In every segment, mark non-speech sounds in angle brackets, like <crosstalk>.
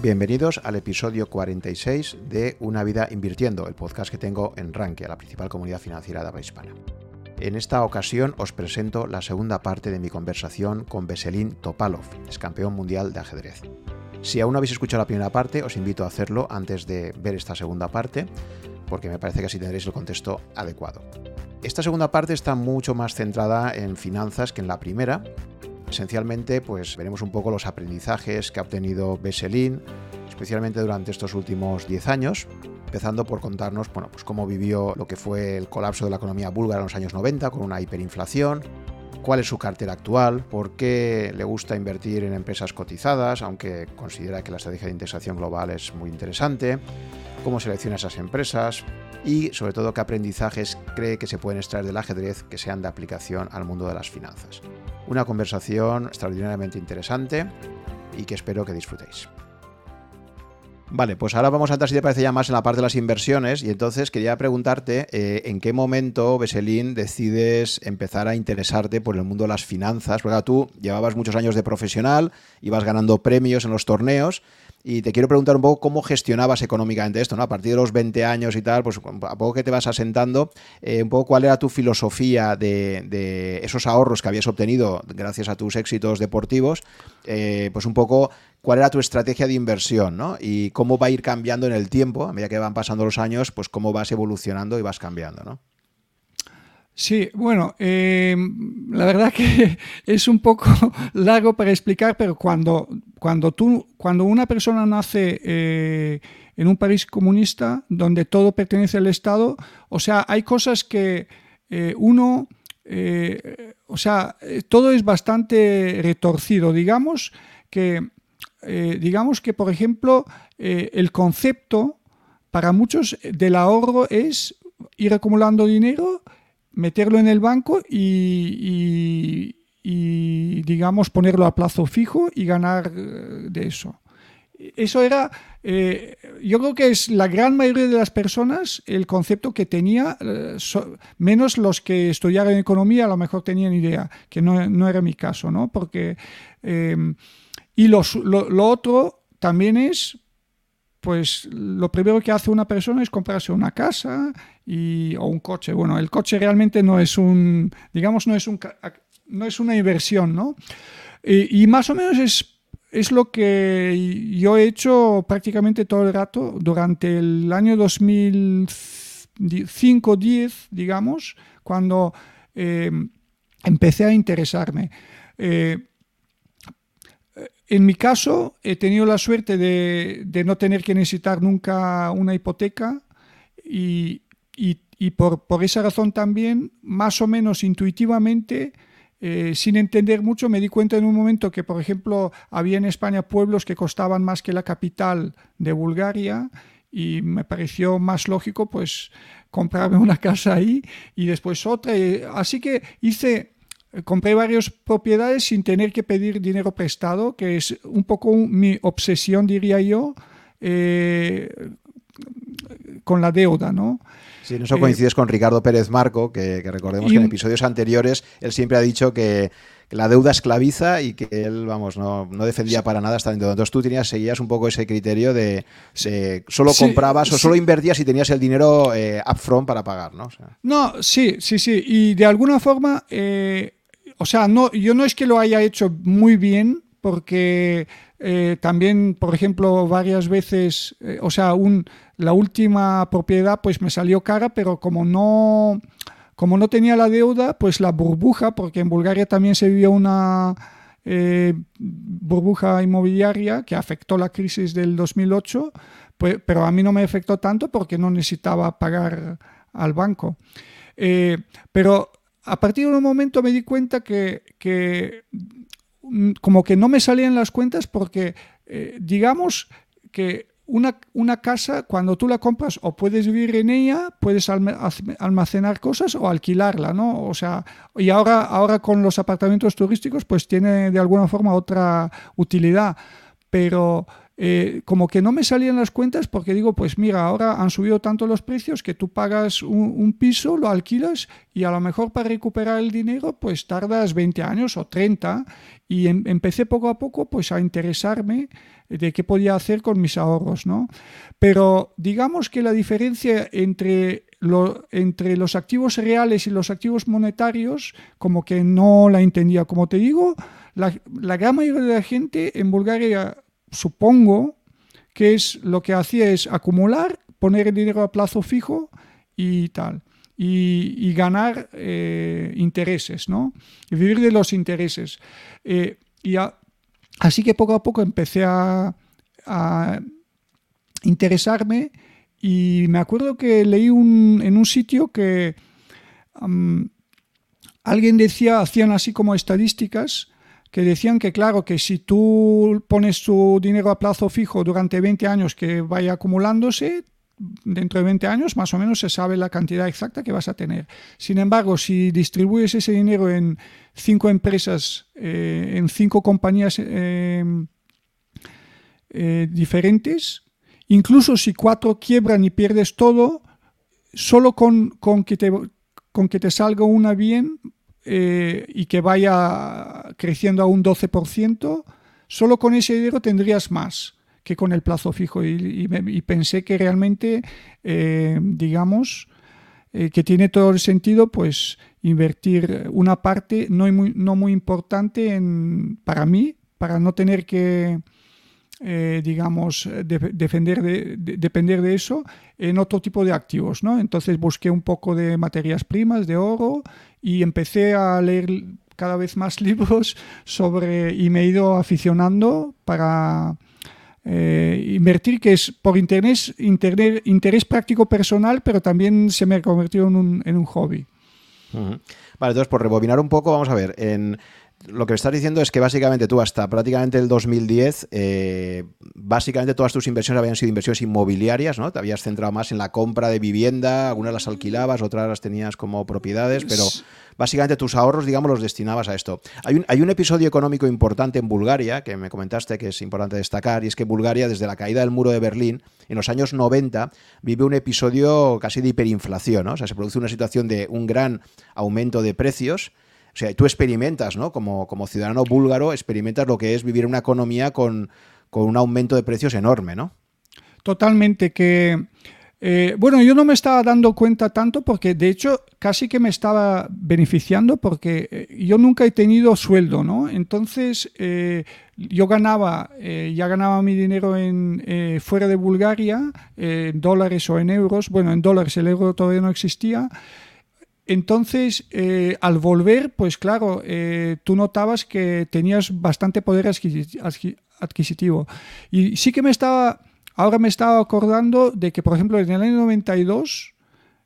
Bienvenidos al episodio 46 de Una vida invirtiendo, el podcast que tengo en Rankia, la principal comunidad financiera de habla hispana. En esta ocasión os presento la segunda parte de mi conversación con Veselin Topalov, ex campeón mundial de ajedrez. Si aún no habéis escuchado la primera parte, os invito a hacerlo antes de ver esta segunda parte, porque me parece que así tendréis el contexto adecuado. Esta segunda parte está mucho más centrada en finanzas que en la primera, Esencialmente, pues veremos un poco los aprendizajes que ha obtenido Veselin, especialmente durante estos últimos 10 años, empezando por contarnos bueno, pues cómo vivió lo que fue el colapso de la economía búlgara en los años 90 con una hiperinflación, cuál es su cartera actual, por qué le gusta invertir en empresas cotizadas, aunque considera que la estrategia de indexación global es muy interesante, cómo selecciona esas empresas y sobre todo qué aprendizajes cree que se pueden extraer del ajedrez que sean de aplicación al mundo de las finanzas. Una conversación extraordinariamente interesante y que espero que disfrutéis. Vale, pues ahora vamos a entrar, si te parece, ya más en la parte de las inversiones. Y entonces quería preguntarte eh, en qué momento, Beselín, decides empezar a interesarte por el mundo de las finanzas. Porque tú llevabas muchos años de profesional, ibas ganando premios en los torneos, y te quiero preguntar un poco cómo gestionabas económicamente esto, ¿no? A partir de los 20 años y tal, pues a poco que te vas asentando, eh, un poco cuál era tu filosofía de, esos ahorros que habías obtenido gracias a tus éxitos deportivos, eh, pues un poco cuál era tu estrategia de inversión, ¿no? Y cómo va a ir cambiando en el tiempo, a medida que van pasando los años, pues cómo vas evolucionando y vas cambiando, ¿no? Sí, bueno, eh, la verdad que <laughs> es un poco <laughs> largo para explicar, pero cuando, cuando, tú, cuando una persona nace eh, en un país comunista donde todo pertenece al Estado, o sea, hay cosas que eh, uno, o sea, todo es bastante retorcido. Digamos que, digamos que por ejemplo, el concepto para muchos del ahorro es ir acumulando dinero meterlo en el banco y, digamos, ponerlo a plazo fijo y ganar eh, de eso. Eso era, eh, yo creo que es la gran mayoría de las personas el concepto que tenía, eh, menos los que estudiaron economía a lo mejor tenían idea, que no, era mi caso, ¿no? Porque, y lo, lo otro también es pues lo primero que hace una persona es comprarse una casa y, o un coche. Bueno, el coche realmente no es un, digamos, no es, un, no es una inversión, ¿no? Y, más o menos es, es lo que yo he hecho prácticamente todo el rato durante el año 2005-10, digamos, cuando eh, empecé a interesarme. Eh, en mi caso, he tenido la suerte de, no tener que necesitar nunca una hipoteca y, por, esa razón también, más o menos intuitivamente, eh, sin entender mucho, me di cuenta en un momento que, por ejemplo, había en España pueblos que costaban más que la capital de Bulgaria y me pareció más lógico pues comprarme una <laughs> casa ahí y después otra. Así que hice compré varias propiedades sin tener que pedir dinero prestado, que es un poco mi obsesión, diría yo, eh, con la deuda, ¿no? Sí, en eso coincides con Ricardo Pérez Marco, que, recordemos que en episodios anteriores él siempre ha dicho que, la deuda esclaviza y que él, vamos, no, defendía para nada estar en deuda. Entonces tú tenías, seguías un poco ese criterio de, solo comprabas o solo invertías y tenías el dinero eh, upfront para pagar, ¿no? no, sí, sí, sí. Y de alguna forma... Eh, o sea, no, yo no es que lo haya hecho muy bien, porque eh, también, por ejemplo, varias veces, eh, o sea, un, la última propiedad pues me salió cara, pero como no, como no tenía la deuda, pues la burbuja, porque en Bulgaria también se vivió una eh, burbuja inmobiliaria que afectó la crisis del 2008, pues, pero a mí no me afectó tanto porque no necesitaba pagar al banco. pero a partir de un momento me di cuenta que, mm, como que no me salían las cuentas porque eh, digamos que una, una, casa, cuando tú la compras o puedes vivir en ella, puedes almacenar cosas o alquilarla, ¿no? O sea, y ahora, ahora con los apartamentos turísticos, pues tiene de alguna forma otra utilidad. Pero eh, como que no me salían las cuentas porque digo, pues mira, ahora han subido tanto los precios que tú pagas un, piso, lo alquilas y a lo mejor para recuperar el dinero pues tardas 20 años o 30 y em, empecé poco a poco pues a interesarme de qué podía hacer con mis ahorros, ¿no? Pero digamos que la diferencia entre entre los activos reales y los activos monetarios, como que no la entendía. Como te digo, la, gran mayoría de la gente en Bulgaria, supongo, que es lo que hacía es acumular, poner el dinero a plazo fijo y tal. Y, ganar eh, intereses, ¿no? Y vivir de los intereses. Eh, y así que poco a poco empecé a, a interesarme y me acuerdo que leí en un sitio que alguien decía, hacían así como estadísticas, que decían que claro, que si tú pones tu dinero a plazo fijo durante 20 años que vaya acumulándose, dentro de 20 años más o menos se sabe la cantidad exacta que vas a tener. Sin embargo, si distribuyes ese dinero en cinco empresas, eh, en cinco compañías eh, eh, diferentes, Incluso si cuatro quiebran y pierdes todo, solo con, que, te, con que te salga una bien y que vaya creciendo a un 12%, solo con ese dinero tendrías más que con el plazo fijo. Y, pensé que realmente, eh, digamos, eh, que tiene todo el sentido, pues invertir una parte no muy, no muy importante en, para mí, para no tener que eh, digamos, defender de, depender de eso en otro tipo de activos. ¿no? Entonces busqué un poco de materias primas, de oro, y empecé a leer cada vez más libros sobre y me he ido aficionando para eh, invertir, que es por interés, interés, interés práctico personal, pero también se me ha convertido en un, en un hobby. Vale, entonces por rebobinar un poco, vamos a ver, en lo que estás diciendo es que básicamente tú hasta prácticamente el 2010, eh, básicamente todas tus inversiones habían sido inversiones inmobiliarias, ¿no? Te habías centrado más en la compra de vivienda, algunas las alquilabas, otras las tenías como propiedades, pero básicamente tus ahorros, digamos, los destinabas a esto. Hay un, hay un episodio económico importante en Bulgaria, que me comentaste que es importante destacar, y es que Bulgaria, desde la caída del muro de Berlín, en los años 90, vive un episodio casi de hiperinflación, ¿no? O sea, se produce una situación de un gran aumento de precios, o sea, tú experimentas, ¿no? Como, como ciudadano búlgaro, experimentas lo que es vivir una economía con, un aumento de precios enorme, ¿no? Totalmente, que... Eh, bueno, yo no me estaba dando cuenta tanto porque de hecho casi que me estaba beneficiando porque eh, yo nunca he tenido sueldo, ¿no? Entonces eh, yo ganaba, ya ganaba mi dinero en, fuera de Bulgaria, en dólares o en euros. Bueno, en dólares el euro todavía no existía. Entonces, eh, al volver, pues claro, eh, tú notabas que tenías bastante poder adquisitivo. Y sí que me estaba, ahora me estaba acordando de que, por ejemplo, en el año 92,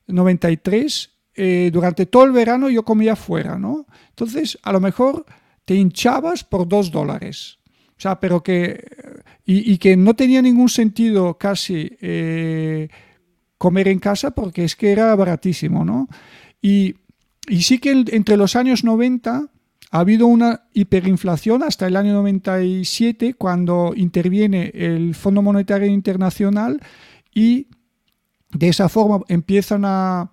93, eh, durante todo el verano yo comía fuera, ¿no? Entonces, a lo mejor te hinchabas por dos dólares. O sea, pero que... Y, y que no tenía ningún sentido casi comer en casa porque es que era baratísimo, ¿no? Y, sí que entre los años 90 ha habido una hiperinflación hasta el año 97 cuando interviene el Fondo Monetario Internacional y de esa forma empiezan a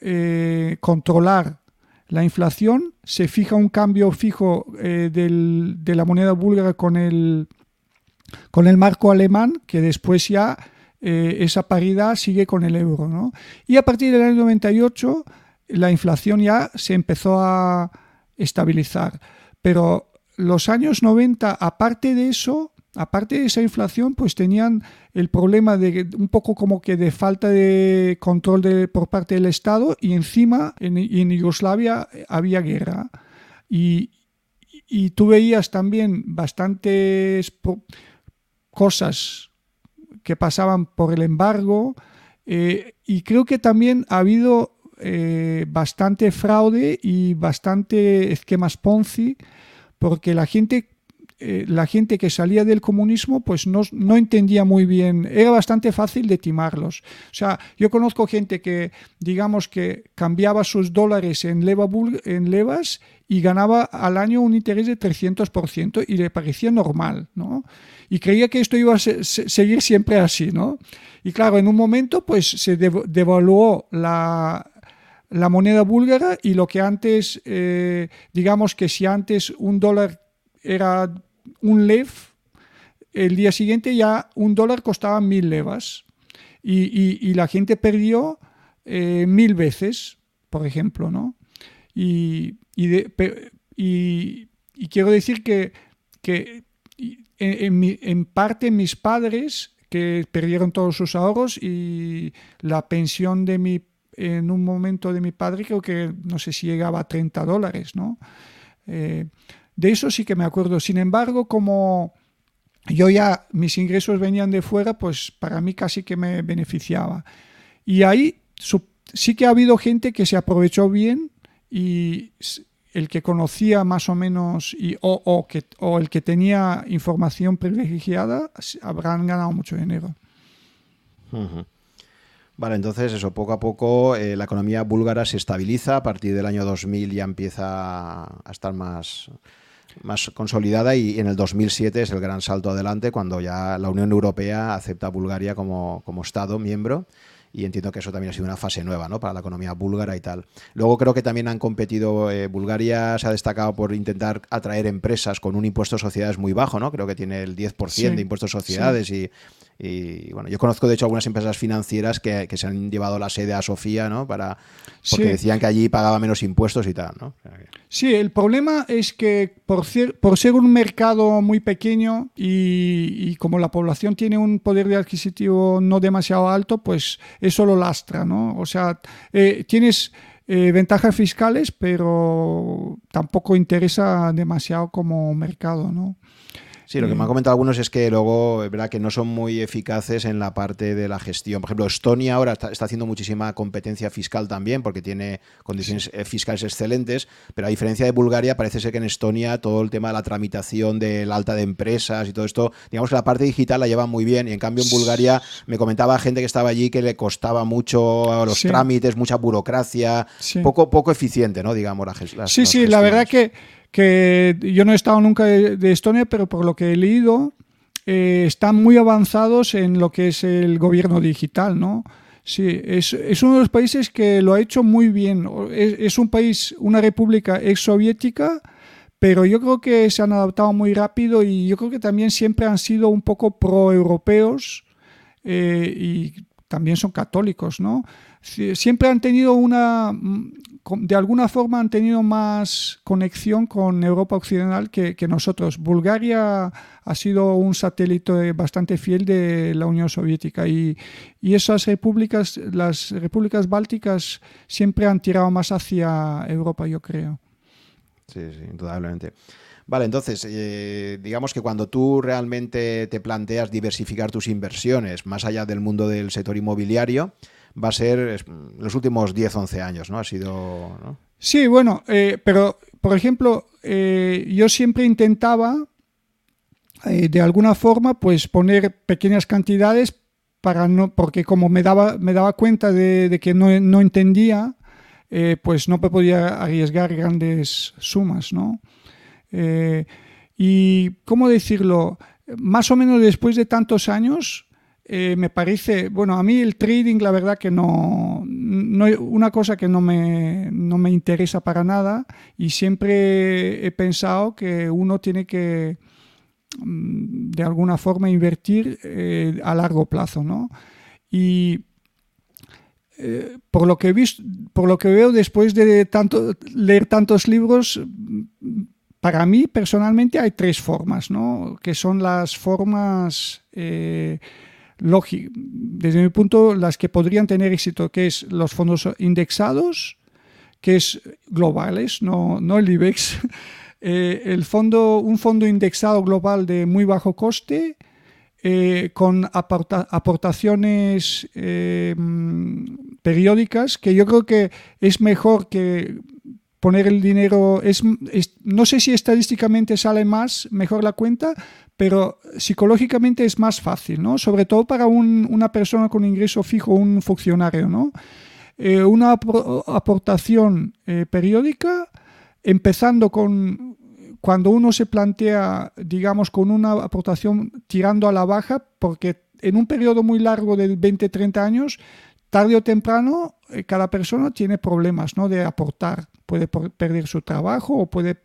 eh, controlar la inflación, se fija un cambio fijo eh, de la moneda búlgara con el, con el marco alemán, que después ya eh, esa paridad sigue con el euro. Y a partir del año 98 la inflación ya se empezó a estabilizar. Pero los años 90, aparte de eso, aparte de esa inflación, pues tenían el problema de un poco como que de falta de control de, por parte del Estado y encima en, Yugoslavia había guerra. Y, y tú veías también bastantes cosas que pasaban por el embargo eh, y creo que también ha habido eh, bastante fraude y bastante esquemas Ponzi, porque la gente eh, la gente que salía del comunismo pues no, no, entendía muy bien, era bastante fácil de timarlos. O sea, yo conozco gente que, digamos que cambiaba sus dólares en, leva, en levas y ganaba al año un interés de 300% y le parecía normal, ¿no? Y creía que esto iba a seguir siempre así, ¿no? Y claro, en un momento pues se devaluó la, la moneda búlgara y lo que antes, eh, digamos que si antes un dólar era un lev, el día siguiente ya un dólar costaba mil levas y, la gente perdió eh, mil veces, por ejemplo, ¿no? Y, quiero decir que, en, en, parte mis padres que perdieron todos sus ahorros y la pensión de mi en un momento de mi padre creo que no sé si llegaba a 30 dólares, ¿no? Eh, de eso sí que me acuerdo. Sin embargo, como yo ya mis ingresos venían de fuera, pues para mí casi que me beneficiaba. Y ahí sí que ha habido gente que se aprovechó bien y el que conocía más o menos y, o, que, o el que tenía información privilegiada habrán ganado mucho dinero. Vale, entonces eso, poco a poco eh, la economía búlgara se estabiliza, a partir del año 2000 ya empieza a estar más, más consolidada y en el 2007 es el gran salto adelante cuando ya la Unión Europea acepta a Bulgaria como, como Estado miembro y entiendo que eso también ha sido una fase nueva ¿no? para la economía búlgara y tal. Luego creo que también han competido, eh, Bulgaria se ha destacado por intentar atraer empresas con un impuesto de sociedades muy bajo, ¿no? creo que tiene el 10% de impuestos de sociedades y y bueno, yo conozco de hecho algunas empresas financieras que, se han llevado la sede a Sofía, ¿no? Para, porque decían que allí pagaba menos impuestos y tal, ¿no? Sí, el problema es que por ser, por ser un mercado muy pequeño y, como la población tiene un poder de adquisitivo no demasiado alto, pues eso lo lastra, ¿no? O sea, eh, tienes... Eh, ventajas fiscales, pero tampoco interesa demasiado como mercado, ¿no? Sí, lo que me han mm. comentado algunos es que luego, es verdad que no son muy eficaces en la parte de la gestión. Por ejemplo, Estonia ahora está, haciendo muchísima competencia fiscal también porque tiene condiciones eh, fiscales excelentes, pero a diferencia de Bulgaria, parece ser que en Estonia todo el tema de la tramitación del alta de empresas y todo esto, digamos que la parte digital la llevan muy bien y en cambio en Bulgaria me comentaba gente que estaba allí que le costaba mucho los trámites, mucha burocracia, poco, poco eficiente, ¿no? Digamos, la, Sí, sí, la verdad que que yo no he estado nunca de, Estonia, pero por lo que he leído, eh, están muy avanzados en lo que es el gobierno digital, ¿no? Sí, es, uno de los países que lo ha hecho muy bien. Es, un país, una república ex soviética, pero yo creo que se han adaptado muy rápido y yo creo que también siempre han sido un poco pro-europeos eh, y también son católicos, ¿no? Siempre han tenido una, de alguna forma han tenido más conexión con Europa Occidental que, nosotros. Bulgaria ha sido un satélite bastante fiel de la Unión Soviética y, esas repúblicas, las repúblicas bálticas, siempre han tirado más hacia Europa, yo creo. Sí, sí, indudablemente. Vale, entonces, eh, digamos que cuando tú realmente te planteas diversificar tus inversiones más allá del mundo del sector inmobiliario, va a ser los últimos 10, 11 años, ¿no? Ha sido... Sí, bueno, eh, pero por ejemplo, eh, yo siempre intentaba eh, de alguna forma pues poner pequeñas cantidades para no, porque como me daba, me daba cuenta de, que no, no entendía, pues no podía arriesgar grandes sumas, ¿no? y, ¿cómo decirlo? Más o menos después de tantos años, eh, me parece, bueno, a mí el trading la verdad que no, no una cosa que no me, no me interesa para nada y siempre he pensado que uno tiene que mm, de alguna forma invertir eh, a largo plazo, ¿no? Y eh, por lo que he visto, por lo que veo después de tanto, leer tantos libros, para mí personalmente hay tres formas, ¿no? Que son las formas desde mi punto, las que podrían tener éxito, que es los fondos indexados, que es globales, no, no el IBEX, <laughs> eh, el fondo, un fondo indexado global de muy bajo coste, eh, con aportaciones eh, periódicas, que yo creo que es mejor que poner el dinero, es, no sé si estadísticamente sale más, mejor la cuenta, pero psicológicamente es más fácil, ¿no? Sobre todo para una persona con ingreso fijo, un funcionario, ¿no? Eh, una aportación eh, periódica, empezando con cuando uno se plantea, digamos, con una aportación tirando a la baja, porque en un periodo muy largo de 20-30 años, tarde o temprano, eh, cada persona tiene problemas ¿no? de aportar. Puede perder su trabajo o puede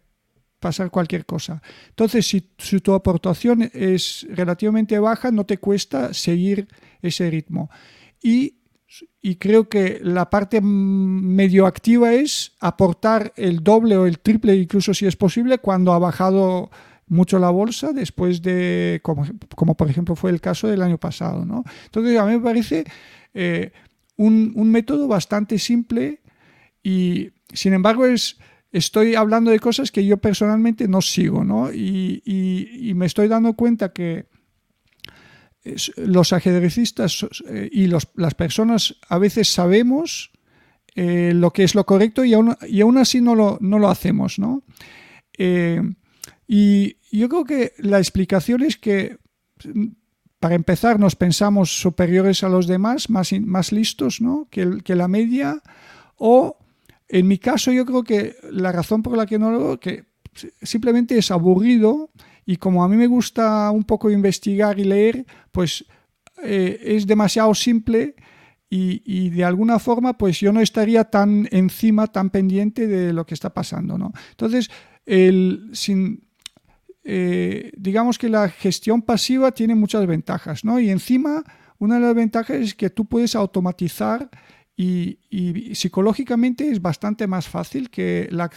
pasar cualquier cosa. Entonces, si, tu aportación es relativamente baja, no te cuesta seguir ese ritmo. Y, creo que la parte medio activa es aportar el doble o el triple, incluso si es posible, cuando ha bajado mucho la bolsa después de, como, como por ejemplo fue el caso del año pasado. ¿no? Entonces, a mí me parece eh, un, un método bastante simple y, sin embargo, es estoy hablando de cosas que yo personalmente no sigo, ¿no? Y, me estoy dando cuenta que los ajedrecistas eh, y las personas a veces sabemos eh, lo que es lo correcto y aún, y aún así no lo, no lo hacemos, ¿no? Eh, y yo creo que la explicación es que para empezar nos pensamos superiores a los demás, más, más listos ¿no? que, que la media, o en mi caso yo creo que la razón por la que no lo que simplemente es aburrido y como a mí me gusta un poco investigar y leer, pues eh, es demasiado simple y, de alguna forma pues yo no estaría tan encima, tan pendiente de lo que está pasando. ¿no? Entonces, el, sin, eh, digamos que la gestión pasiva tiene muchas ventajas ¿no? y encima una de las ventajas es que tú puedes automatizar y, psicológicamente es bastante más fácil que la,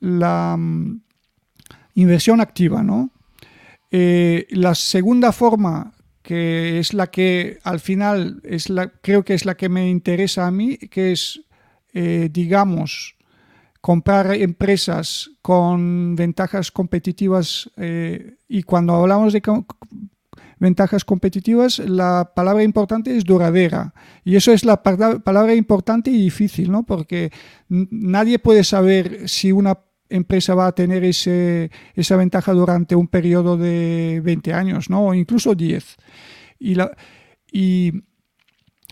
la, mm, inversión activa. ¿no? Eh, la segunda forma, que es la que al final es la, creo que es la que me interesa a mí, que es, eh, digamos, comprar empresas con ventajas competitivas eh, y cuando hablamos de ventajas competitivas, la palabra importante es duradera. Y eso es la palabra importante y difícil, ¿no? Porque nadie puede saber si una empresa va a tener ese, esa ventaja durante un periodo de 20 años, ¿no? O incluso 10. Y la, y,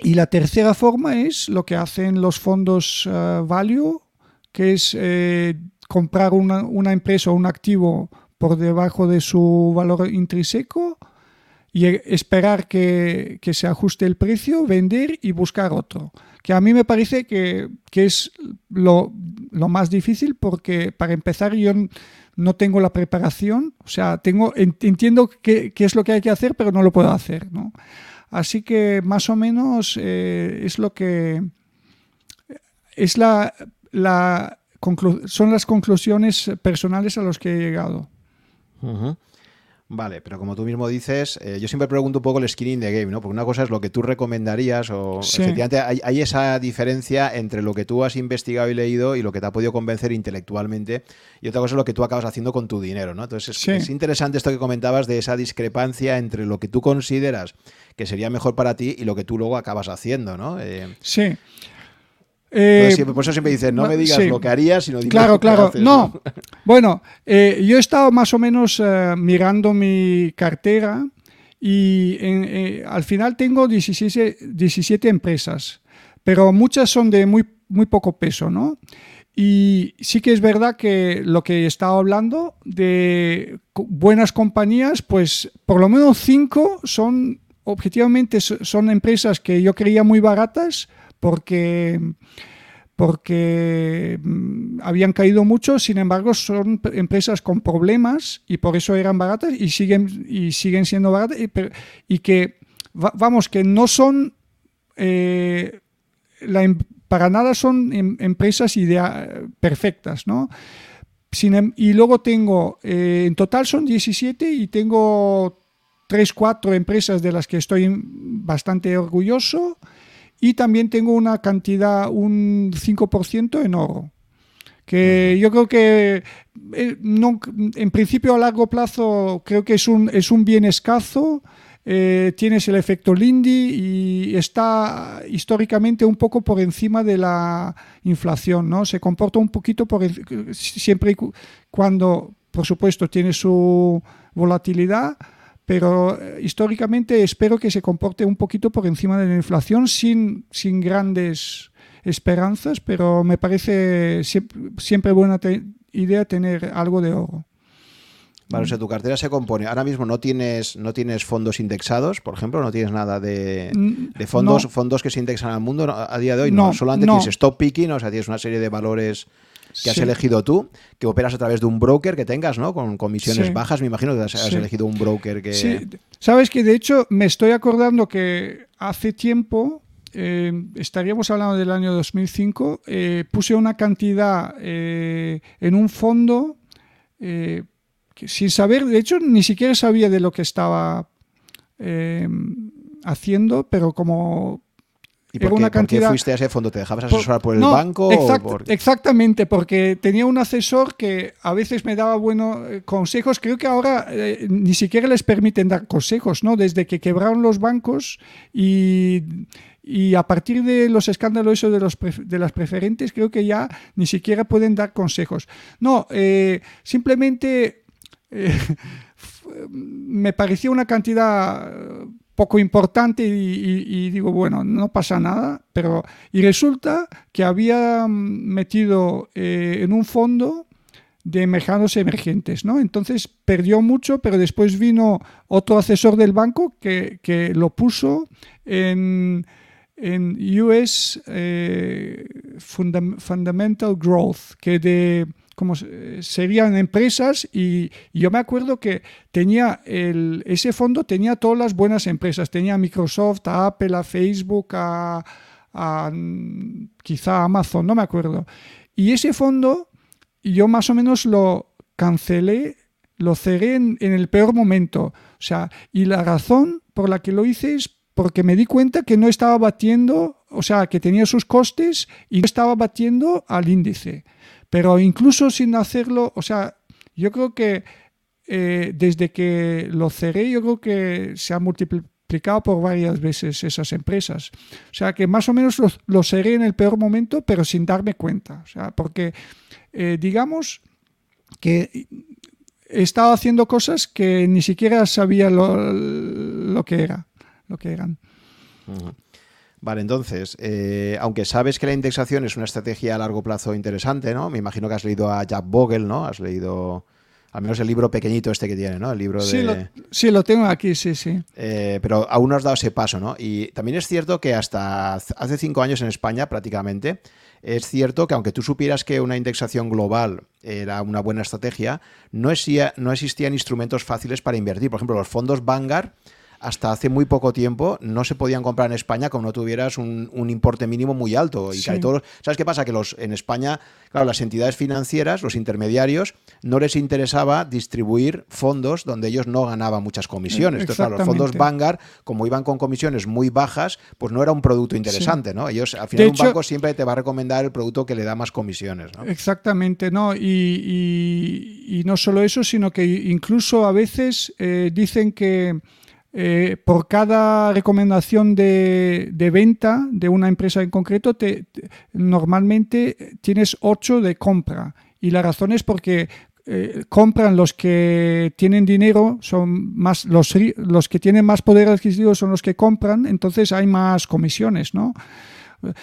la tercera forma es lo que hacen los fondos eh, value, que es eh, comprar una, empresa o un activo por debajo de su valor intrínseco y esperar que, se ajuste el precio, vender y buscar otro. Que a mí me parece que, es lo, más difícil porque para empezar yo no tengo la preparación, o sea, tengo, entiendo qué, es lo que hay que hacer, pero no lo puedo hacer. ¿no? Así que más o menos eh, es lo que... Es la, la son las conclusiones personales a las que he llegado. Vale, pero como tú mismo dices, eh, yo siempre pregunto un poco el skin in the game, ¿no? Porque una cosa es lo que tú recomendarías, o efectivamente hay, esa diferencia entre lo que tú has investigado y leído y lo que te ha podido convencer intelectualmente, y otra cosa es lo que tú acabas haciendo con tu dinero, ¿no? Entonces es, interesante esto que comentabas de esa discrepancia entre lo que tú consideras que sería mejor para ti y lo que tú luego acabas haciendo, ¿no? Eh, sí. Eh, por eso siempre dices, no me digas lo que harías, sino dime Claro, claro. no. <laughs> Bueno, eh, yo he estado más o menos eh, mirando mi cartera y al final tengo 17, 17, empresas, pero muchas son de muy, muy poco peso, ¿no? Y sí que es verdad que lo que he estado hablando de buenas compañías, pues por lo menos cinco son, objetivamente, son empresas que yo creía muy baratas, porque porque mm, habían caído mucho, sin embargo son empresas con problemas y por eso eran baratas y siguen, y siguen siendo baratas y, que, vamos, que no son, eh, em, para nada son em, empresas perfectas, ¿no? Em, y luego tengo, eh, en total son 17 y tengo 3, 4 empresas de las que estoy bastante orgulloso y también tengo una cantidad, un 5% en oro. Que yo creo que eh, no, en principio a largo plazo creo que es un, es un bien escaso. eh, tienes el efecto Lindy y está históricamente un poco por encima de la inflación, ¿no? Se comporta un poquito por siempre y cuando, por supuesto, tiene su volatilidad, pero eh, históricamente espero que se comporte un poquito por encima de la inflación sin, sin grandes esperanzas, pero me parece siempre, buena idea tener algo de oro. Vale, o sea, tu cartera se compone. Ahora mismo no tienes, no tienes fondos indexados, por ejemplo, no tienes nada de, mm, fondos, fondos que se indexan al mundo a día de hoy. No, solamente tienes stop picking, o sea, tienes una serie de valores que has elegido tú, que operas a través de un broker que tengas, ¿no? Con comisiones bajas, me imagino que has, elegido un broker que... Sí, sabes que de hecho me estoy acordando que hace tiempo, eh, estaríamos hablando del año 2005, eh, puse una cantidad eh, en un fondo sin saber, de hecho ni siquiera sabía de lo que estaba haciendo, pero como ¿Y por, una cantidad... fuiste a ese fondo? ¿Te dejabas asesorar por, el banco? Exactamente, porque tenía un asesor que a veces me daba buenos eh, consejos. Creo que ahora eh, ni siquiera les permiten dar consejos, ¿no? Desde que quebraron los bancos y, y a partir de los escándalos de, los de las preferentes, creo que ya ni siquiera pueden dar consejos. No, eh, simplemente eh, <laughs> me parecía una cantidad poco importante y, digo, bueno, no pasa nada, pero y resulta que había metido eh, en un fondo de mercados emergentes, ¿no? Entonces perdió mucho, pero después vino otro asesor del banco que, lo puso en, en US eh, Fundamental Growth, que de como serían empresas y, yo me acuerdo que tenía el, ese fondo tenía todas las buenas empresas, tenía Microsoft, a Apple, a Facebook, a, quizá Amazon, no me acuerdo. Y ese fondo yo más o menos lo cancelé, lo cerré en, en el peor momento. O sea, y la razón por la que lo hice es porque me di cuenta que no estaba batiendo, o sea, que tenía sus costes y no estaba batiendo al índice. Pero incluso sin hacerlo, o sea, yo creo que eh, desde que lo cerré, yo creo que se ha multiplicado por varias veces esas empresas. O sea, que más o menos lo, cerré en el peor momento, pero sin darme cuenta. O sea, porque eh, digamos que he estado haciendo cosas que ni siquiera sabía lo, que era, lo que eran. Vale, entonces, eh, aunque sabes que la indexación es una estrategia a largo plazo interesante, ¿no? Me imagino que has leído a Jack Bogle, ¿no? Has leído al menos el libro pequeñito este que tiene, ¿no? El libro sí, Lo, sí, lo tengo aquí, sí, sí. Eh, pero aún no has dado ese paso, ¿no? Y también es cierto que hasta hace cinco años en España, prácticamente, es cierto que aunque tú supieras que una indexación global era una buena estrategia, no, no existían instrumentos fáciles para invertir. Por ejemplo, los fondos Vanguard hasta hace muy poco tiempo no se podían comprar en España como no tuvieras un, importe mínimo muy alto. Y todos, ¿Sabes qué pasa? Que los en España, claro, las entidades financieras, los intermediarios, no les interesaba distribuir fondos donde ellos no ganaban muchas comisiones. Entonces, claro, los fondos Vanguard, como iban con comisiones muy bajas, pues no era un producto interesante, ¿no? Ellos, al final, un banco siempre te va a recomendar el producto que le da más comisiones, ¿no? Exactamente, ¿no? Y, no solo eso, sino que incluso a veces eh, dicen que eh, por cada recomendación de, venta de una empresa en concreto, te, normalmente tienes 8 de compra. Y la razón es porque eh, compran los que tienen dinero, son más los, los que tienen más poder adquisitivo son los que compran, entonces hay más comisiones, ¿no?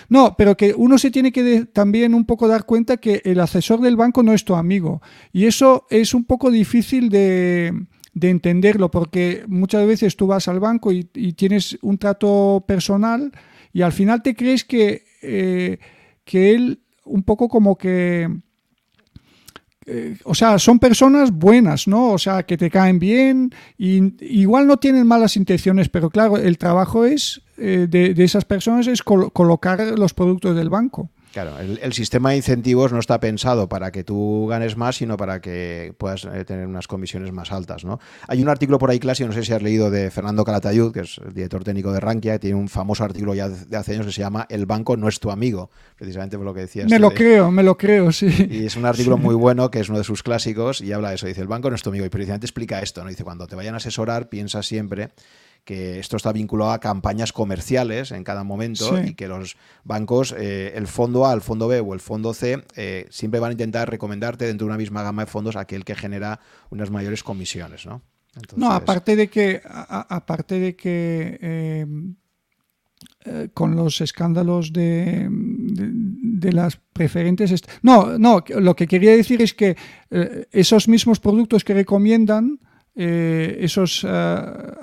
No, pero que uno se tiene que también un poco dar cuenta que el asesor del banco no es tu amigo. Y eso es un poco difícil de, de entenderlo, porque muchas veces tú vas al banco y, tienes un trato personal y al final te crees que, eh, que él un poco como que... Eh, o sea, son personas buenas, ¿no? O sea, que te caen bien, y igual no tienen malas intenciones, pero claro, el trabajo es eh, de, esas personas es colocar los productos del banco. Claro, el, sistema de incentivos no está pensado para que tú ganes más, sino para que puedas eh, tener unas comisiones más altas. ¿no? Hay un artículo por ahí, clásico, no sé si has leído, de Fernando Calatayud, que es el director técnico de Rankia, que tiene un famoso artículo ya de hace años que se llama El banco no es tu amigo, precisamente por lo que decías. Me lo creo, me lo creo, sí. Y es un artículo muy bueno, que es uno de sus clásicos, y habla de eso. Dice, el banco no es tu amigo, y precisamente explica esto, ¿no? Dice, cuando te vayan a asesorar, piensa siempre que esto está vinculado a campañas comerciales en cada momento y que los bancos, eh, el fondo A, el fondo B o el fondo C, eh, siempre van a intentar recomendarte dentro de una misma gama de fondos aquel que genera unas mayores comisiones, ¿no? No, aparte de que, aparte de que eh, con los escándalos de, de, las preferentes. No, no, lo que quería decir es que esos mismos productos que recomiendan eh, esos uh,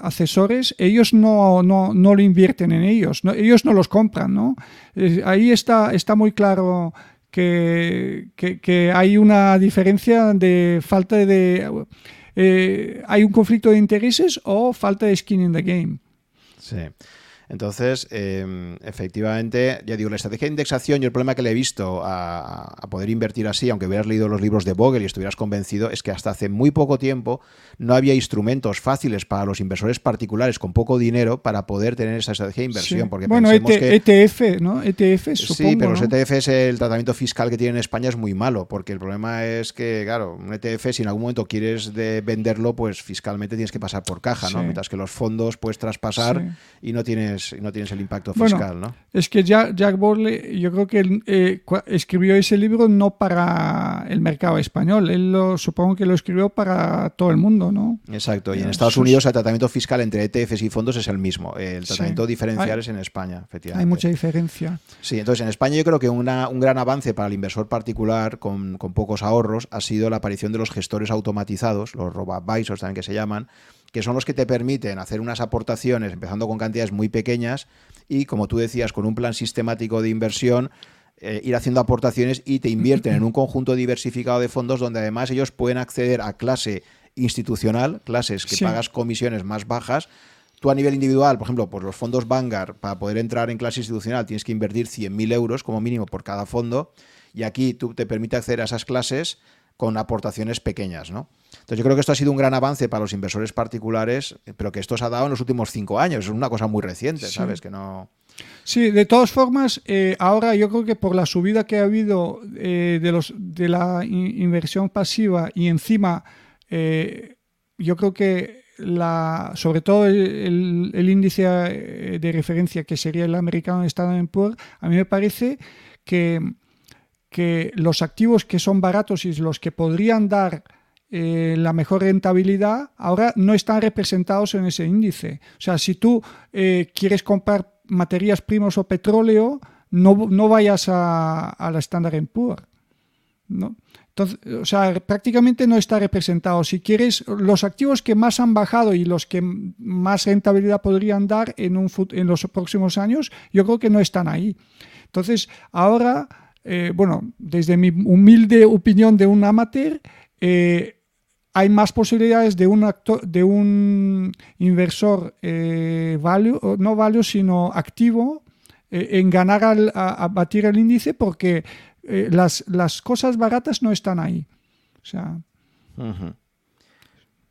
asesores, ellos no, no, no, lo invierten en ellos, ellos no los compran. ¿no? Ahí está, está muy claro que, que, que, hay una diferencia de falta de... Eh, hay un conflicto de intereses o falta de skin in the game. Sí. Entonces, em, efectivamente, ya digo, la estrategia de indexación y el problema que le he visto a, poder invertir así, aunque hubieras leído los libros de Vogel y estuvieras convencido, es que hasta hace muy poco tiempo no había instrumentos fáciles para los inversores particulares con poco dinero para poder tener esa estrategia de inversión. Porque bueno, ETF, e ¿no? ETF, supongo, Sí, pero los ETFs, el tratamiento fiscal que tienen en España es muy malo, porque el problema es que, claro, un ETF, si en algún momento quieres de venderlo, pues fiscalmente tienes que pasar por caja, ¿no? Mientras que los fondos puedes traspasar y no tienes no tienes el impacto fiscal, ¿no? Es que Jack, Jack Borley, yo creo que eh, escribió ese libro no para el mercado español, él lo supongo que lo escribió para todo el mundo, ¿no? Exacto, y en Estados Unidos el tratamiento fiscal entre ETFs y fondos es el mismo, el tratamiento diferencial es en España, efectivamente. Hay mucha diferencia. Sí, entonces en España yo creo que un gran avance para el inversor particular con, con pocos ahorros ha sido la aparición de los gestores automatizados, los robo-advisors también que se llaman, que son los que te permiten hacer unas aportaciones, empezando con cantidades muy pequeñas y, como tú decías, con un plan sistemático de inversión, eh, ir haciendo aportaciones y te invierten en un conjunto diversificado de fondos donde además ellos pueden acceder a clase institucional, clases que pagas comisiones más bajas. Tú a nivel individual, por ejemplo, por los fondos Vanguard, para poder entrar en clase institucional tienes que invertir 100.000 euros como mínimo por cada fondo y aquí tú te permite acceder a esas clases con aportaciones pequeñas, ¿no? Entonces yo creo que esto ha sido un gran avance para los inversores particulares, pero que esto se ha dado en los últimos cinco años. Es una cosa muy reciente, ¿sabes? Que no. Sí, de todas formas, eh, ahora yo creo que por la subida que ha habido eh, de, los, de la inversión pasiva y encima, eh, yo creo que la, sobre todo el, índice de referencia que sería el americano Standard Poor's, a mí me parece que, que los activos que son baratos y los que podrían dar eh, la mejor rentabilidad ahora no están representados en ese índice. O sea, si tú eh, quieres comprar materias primas o petróleo, no, no vayas a, la Standard Poor's. ¿no? Entonces, o sea, prácticamente no está representado. Si quieres, los activos que más han bajado y los que más rentabilidad podrían dar en, un, en los próximos años, yo creo que no están ahí. Entonces, ahora, eh, bueno, desde mi humilde opinión de un amateur, hay más posibilidades de un, actor, de un inversor eh, no value, sino activo eh, en ganar a, batir el índice porque eh, las, cosas baratas no están ahí.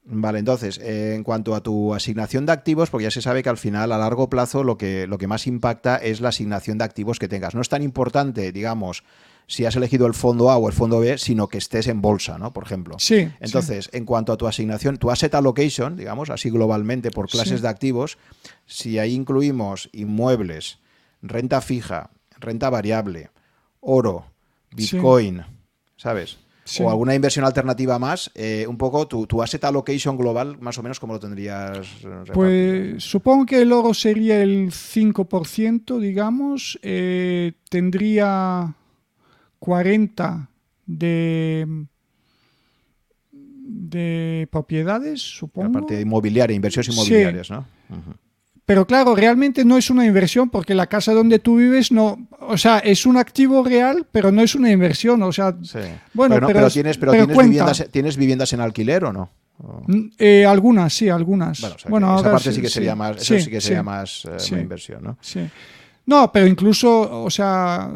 Vale, entonces, en cuanto a tu asignación de activos, porque ya se sabe que al final, a largo plazo, lo que, lo que más impacta es la asignación de activos que tengas. No es tan importante, digamos, si has elegido el fondo A o el fondo B, sino que estés en bolsa, ¿no? Por ejemplo. Sí. Entonces, en cuanto a tu asignación, tu asset allocation, digamos, así globalmente por clases de activos, si ahí incluimos inmuebles, renta fija, renta variable, oro, bitcoin, ¿sabes? o alguna inversión alternativa más, eh, un poco tu, tu, asset allocation global, más o menos, ¿cómo lo tendrías? Repartido? Pues supongo que el oro sería el 5%, digamos. Eh, tendría 40 de, de propiedades, supongo. La parte inmobiliaria, inversiones inmobiliarias, ¿no? Pero claro, realmente no es una inversión porque la casa donde tú vives no, o sea, es un activo real, pero no es una inversión, o sea, bueno, pero, tienes, pero, tienes, viviendas, tienes, viviendas, en alquiler o no? Mm, eh, algunas, sí, algunas. Bueno, esa parte sí, que sería más, eso sí, que sería más eh, una inversión, ¿no? Sí. No, pero incluso, o sea,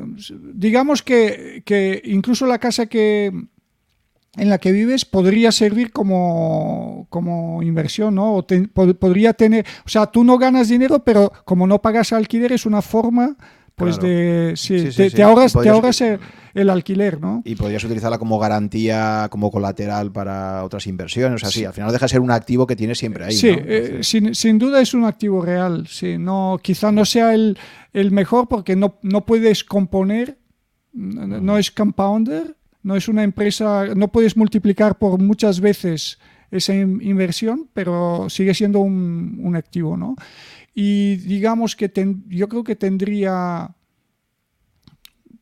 digamos que, que incluso la casa que en la que vives podría servir como, como inversión, ¿no? O podría tener, o sea, tú no ganas dinero, pero como no pagas alquiler es una forma pues de sí, te, ahorras, te ahorras el, alquiler, ¿no? Y podrías utilizarla como garantía, como colateral para otras inversiones, o sea, sí, al final deja de ser un activo que tienes siempre ahí. Sí, eh, sin, duda es un activo real, sí, no, quizá no sea el, mejor porque no, no puedes componer, no es compounder, no es una empresa, no puedes multiplicar por muchas veces esa inversión, pero sigue siendo un, un activo, ¿no? Y digamos que yo creo que tendría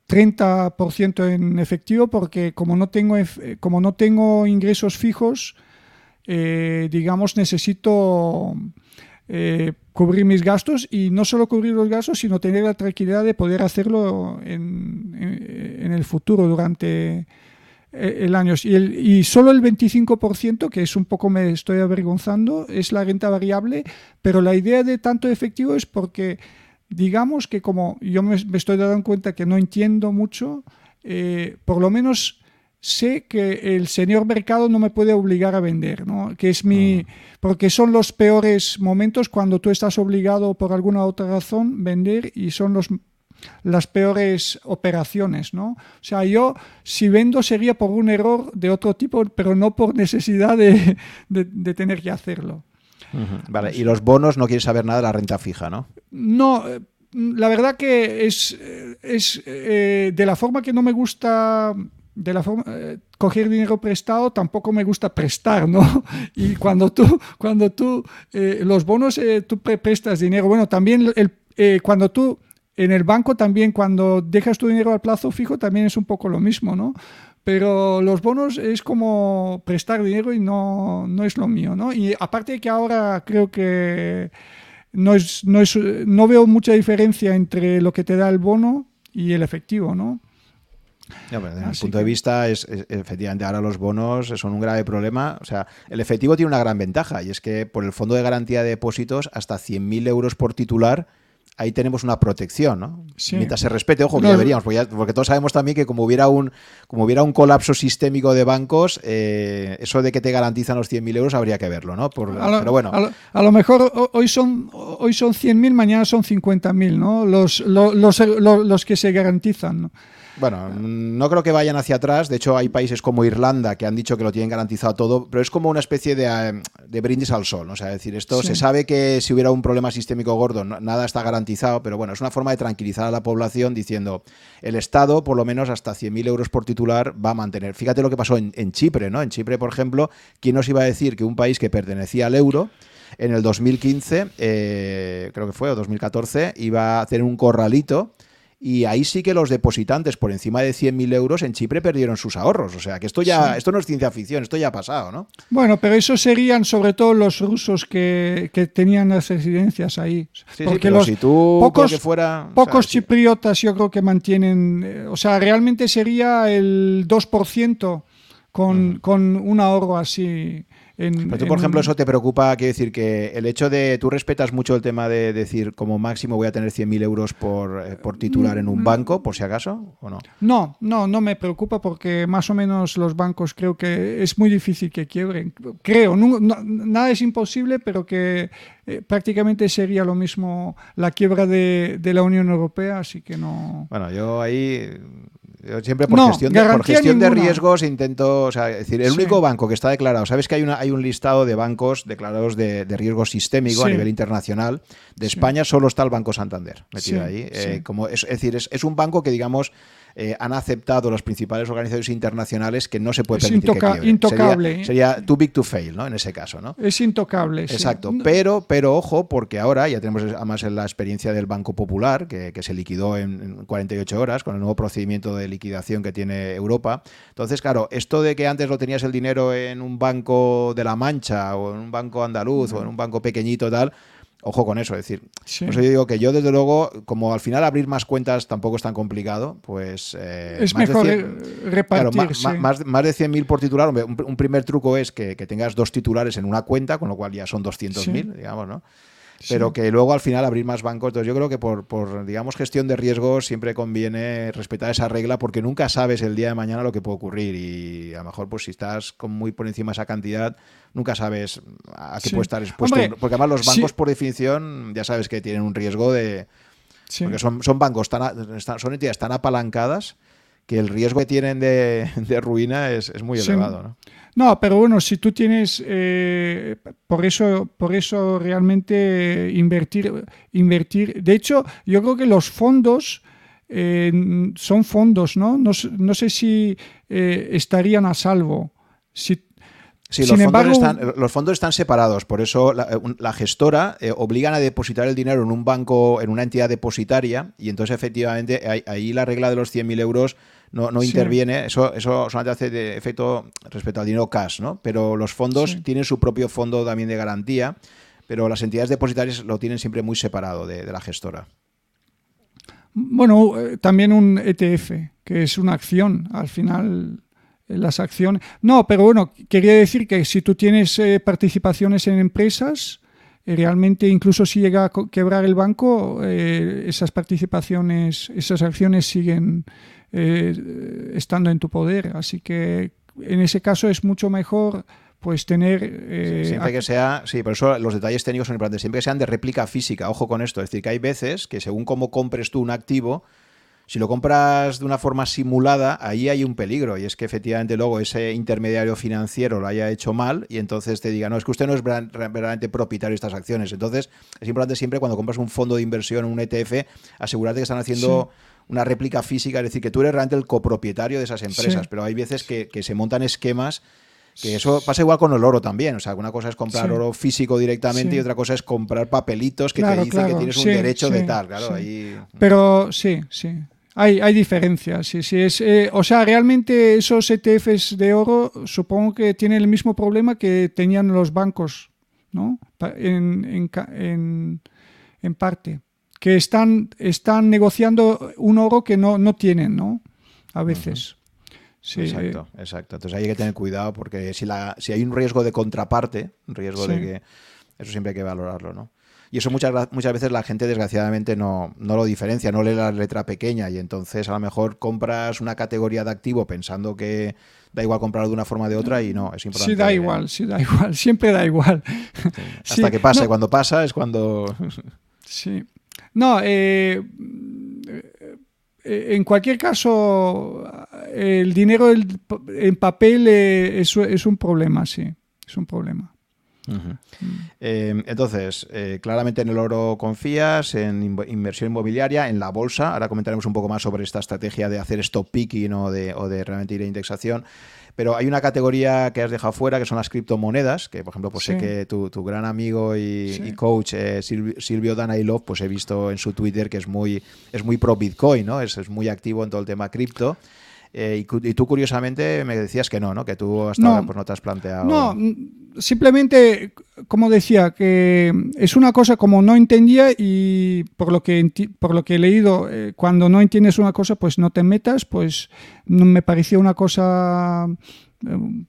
30% en efectivo porque como no tengo, como no tengo ingresos fijos, eh, digamos, necesito eh, cubrir mis gastos y no solo cubrir los gastos, sino tener la tranquilidad de poder hacerlo en, en el futuro durante eh, el año. Y, el, y solo el 25%, que es un poco me estoy avergonzando, es la renta variable, pero la idea de tanto efectivo es porque, digamos que como yo me, estoy dando cuenta que no entiendo mucho, eh, por lo menos sé que el señor mercado no me puede obligar a vender, ¿no? que es mi, ah. porque son los peores momentos cuando tú estás obligado por alguna otra razón vender y son los las peores operaciones, ¿no? O sea, yo si vendo sería por un error de otro tipo, pero no por necesidad de, tener que hacerlo. Vale, y los bonos no quieres saber nada de la renta fija, ¿no? No, eh, la verdad que es, es eh, de la forma que no me gusta de la forma eh, coger dinero prestado tampoco me gusta prestar, ¿no? <laughs> Y cuando tú cuando tú los bonos tú prestas dinero, bueno, también el, cuando tú en el banco también, cuando dejas tu dinero al plazo fijo, también es un poco lo mismo, ¿no? Pero los bonos es como prestar dinero y no, no es lo mío, ¿no? Y aparte de que ahora creo que no, es, no, es, no veo mucha diferencia entre lo que te da el bono y el efectivo, ¿no? desde mi punto de vista, es, efectivamente ahora los bonos son un grave problema. O sea, el efectivo tiene una gran ventaja y es que por el Fondo de Garantía de Depósitos, hasta 100.000 euros por titular ahí tenemos una protección, ¿no? Mientras se respete, ojo, que deberíamos, porque, todos sabemos también que como hubiera un, como hubiera un colapso sistémico de bancos, eh, eso de que te garantizan los 100.000 euros habría que verlo, ¿no? pero bueno. A lo, mejor hoy son, hoy son 100.000, mañana son 50.000, ¿no? Los, los, los, los, que se garantizan, ¿no? Bueno, no creo que vayan hacia atrás. De hecho, hay países como Irlanda que han dicho que lo tienen garantizado todo, pero es como una especie de, eh, brindis al sol. O sea, es decir, esto se sabe que si hubiera un problema sistémico gordo, nada está garantizado, pero bueno, es una forma de tranquilizar a la población diciendo el Estado, por lo menos hasta 100.000 euros por titular, va a mantener. Fíjate lo que pasó en, Chipre, ¿no? En Chipre, por ejemplo, ¿quién nos iba a decir que un país que pertenecía al euro en el 2015, eh, creo que fue, o 2014, iba a hacer un corralito y ahí sí que los depositantes por encima de 100.000 euros en Chipre perdieron sus ahorros. O sea, que esto ya esto no es ciencia ficción, esto ya ha pasado, ¿no? Bueno, pero eso serían sobre todo los rusos que, tenían las residencias ahí. Porque los si tú pocos, que fuera, pocos chipriotas yo creo que mantienen, eh, o sea, realmente sería el 2% con, con un ahorro así pero tú, por ejemplo, eso te preocupa, quiere decir que el hecho de, tú respetas mucho el tema de decir como máximo voy a tener 100.000 euros por, eh, por titular en un mm, banco, por si acaso, ¿o no? No, no, no me preocupa porque más o menos los bancos creo que es muy difícil que quiebren. Creo, nada es imposible, pero que eh, prácticamente sería lo mismo la quiebra de, de la Unión Europea, así que no... Bueno, yo ahí siempre por gestión, de, por gestión de riesgos intento, o sea, decir, el único banco que está declarado, sabes que hay una hay un listado de bancos declarados de, riesgo sistémico a nivel internacional. De España solo está el Banco Santander metido ahí. Eh, como es, decir, es, es un banco que digamos eh, han aceptado las principales organizaciones internacionales que no se puede permitir que intocable. Sería, too big to fail, ¿no? En ese caso, ¿no? Es intocable. Exacto. Pero, pero ojo, porque ahora ya tenemos además la experiencia del Banco Popular, que, se liquidó en, 48 horas con el nuevo procedimiento de liquidación que tiene Europa. Entonces, claro, esto de que antes lo tenías el dinero en un banco de la Mancha o en un banco andaluz o en un banco pequeñito tal, Ojo con eso, es decir, yo digo que yo desde luego, como al final abrir más cuentas tampoco es tan complicado, pues... Eh, es mejor repartir. más, más, de 100.000 por titular, un, primer truco es que, que, tengas dos titulares en una cuenta, con lo cual ya son 200.000, digamos, ¿no? Pero que luego al final abrir más bancos. Entonces yo creo que por, por, digamos, gestión de riesgos siempre conviene respetar esa regla porque nunca sabes el día de mañana lo que puede ocurrir y a lo mejor pues si estás con muy por encima de esa cantidad, nunca sabes a qué puede estar expuesto. porque además los bancos por definición ya sabes que tienen un riesgo de Porque son, son bancos, tan, son entidades tan apalancadas que el riesgo que tienen de, ruina es, muy elevado. ¿no? No, pero bueno, si tú tienes, eh, por eso, por eso realmente invertir, invertir. De hecho, yo creo que los fondos eh, son fondos, ¿no? No, sé si eh, estarían a salvo. Si, Sí, los, fondos están, los, fondos están, separados, por eso la, gestora obligan a depositar el dinero en un banco, en una entidad depositaria, y entonces efectivamente ahí, la regla de los 100.000 euros no, interviene, eso, eso solamente hace de efecto respecto al dinero cash, ¿no? Pero los fondos tienen su propio fondo también de garantía, pero las entidades depositarias lo tienen siempre muy separado de, la gestora. Bueno, eh, también un ETF, que es una acción, al final eh, las acciones. No, pero bueno, quería decir que si tú tienes eh, participaciones en empresas, realmente incluso si llega a quebrar el banco, esas participaciones, esas acciones siguen eh, estando en tu poder. Así que en ese caso es mucho mejor pues tener... Eh, siempre que sea, sí, por eso los detalles técnicos son importantes, siempre que sean de réplica física, ojo con esto, es decir, que hay veces que según cómo compres tú un activo, si lo compras de una forma simulada, ahí hay un peligro y es que efectivamente luego ese intermediario financiero lo haya hecho mal y entonces te diga, no, es que usted no es verdaderamente propietario de estas acciones. Entonces es importante siempre cuando compras un fondo de inversión, un ETF, asegurarte que están haciendo una réplica física, es decir, que tú eres realmente el copropietario de esas empresas, pero hay veces que, se montan esquemas que eso pasa igual con el oro también. O sea, una cosa es comprar oro físico directamente y otra cosa es comprar papelitos que te dicen que tienes un derecho de tal. Claro, ahí... Pero sí, sí. Hay, hay diferencias. Sí, sí, es, eh, o sea, realmente esos ETFs de oro supongo que tienen el mismo problema que tenían los bancos, ¿no? En, en, en, en parte que están, están negociando un oro que no, no tienen, ¿no? A veces. Sí. Exacto, exacto. Entonces hay que tener cuidado porque si, la, si hay un riesgo de contraparte, un riesgo de que... Eso siempre hay que valorarlo, ¿no? Y eso muchas, muchas veces la gente desgraciadamente no, no, lo diferencia, no lee la letra pequeña y entonces a lo mejor compras una categoría de activo pensando que da igual comprarlo de una forma o de otra y no, es importante. Sí, da igual, sí, da igual, <laughs> siempre da igual. Hasta que pasa, y cuando pasa es cuando... Sí. No, eh, eh, en cualquier caso, el dinero en papel eh, es, un problema, sí, es un problema. entonces, claramente en el oro confías, en inversión inmobiliaria, en la bolsa. Ahora comentaremos un poco más sobre esta estrategia de hacer stop picking o de, o de realmente ir a indexación. Pero hay una categoría que has dejado fuera, que son las criptomonedas, que por ejemplo, pues sé que tu, gran amigo y, coach eh, Silvio, Danailov, pues he visto en su Twitter que es muy, es muy pro Bitcoin, ¿no? Es, es muy activo en todo el tema cripto. Eh, y, tú curiosamente me decías que no, ¿no? Que tú hasta ahora pues, no te has planteado. No, simplemente, como decía, que es una cosa como no entendía y por lo que, por lo que he leído, eh, cuando no entiendes una cosa, pues no te metas, pues me parecía una cosa eh,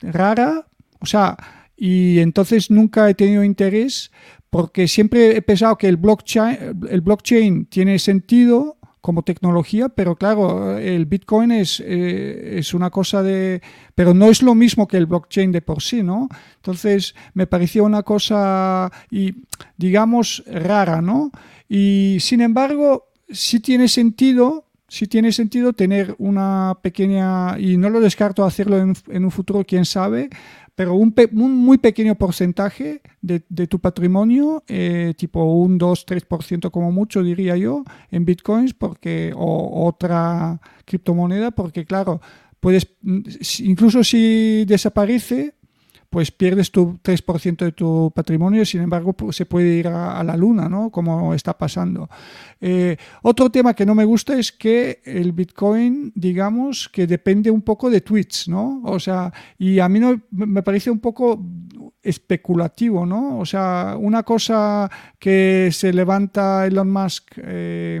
rara, o sea, y entonces nunca he tenido interés porque siempre he pensado que el blockchain, el blockchain tiene sentido como tecnología, pero claro, el Bitcoin es, eh, es una cosa de... pero no es lo mismo que el blockchain de por sí, ¿no? Entonces me pareció una cosa, y, digamos, rara, ¿no? Y sin embargo, sí tiene sentido sí tiene sentido tener una pequeña, y no lo descarto hacerlo en, en un futuro, quién sabe, pero un, muy pequeño porcentaje de, tu patrimonio, eh, tipo un 2-3% como mucho, diría yo, en bitcoins porque, o otra criptomoneda, porque claro, puedes, incluso si desaparece, pues pierdes tu 3% de tu patrimonio, sin embargo se puede ir a, la luna, ¿no? Como está pasando. Eh, otro tema que no me gusta es que el Bitcoin, digamos, que depende un poco de tweets, ¿no? O sea, y a mí no, me parece un poco especulativo, ¿no? O sea, una cosa que se levanta Elon Musk... Eh,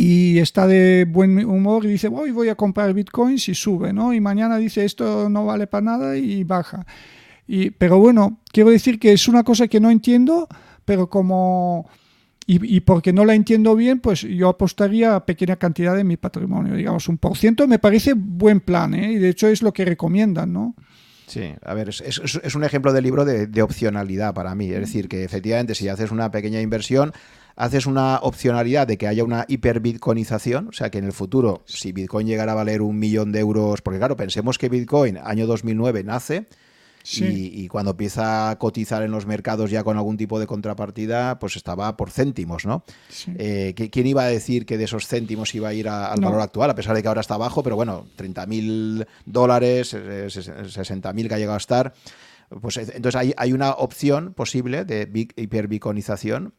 y está de buen humor y dice, hoy voy a comprar bitcoins y sube, ¿no? Y mañana dice, esto no vale para nada y baja. Y, pero bueno, quiero decir que es una cosa que no entiendo, pero como... Y, porque no la entiendo bien, pues yo apostaría a pequeña cantidad de mi patrimonio, digamos un por ciento, me parece buen plan, ¿eh? y de hecho es lo que recomiendan, ¿no? Sí, a ver, es, un ejemplo de libro de, opcionalidad para mí. Es decir, que efectivamente si haces una pequeña inversión, haces una opcionalidad de que haya una hiperbitcoinización, o sea que en el futuro, si Bitcoin llegara a valer un millón de euros, porque claro, pensemos que Bitcoin año 2009 nace, y, cuando empieza a cotizar en los mercados ya con algún tipo de contrapartida, pues estaba por céntimos, ¿no? Eh, ¿Quién iba a decir que de esos céntimos iba a ir al valor actual? A pesar de que ahora está bajo, pero bueno, 30.000 dólares, 60.000 eh, que ha llegado a estar. Pues eh, entonces hay, una opción posible de hiperbiconización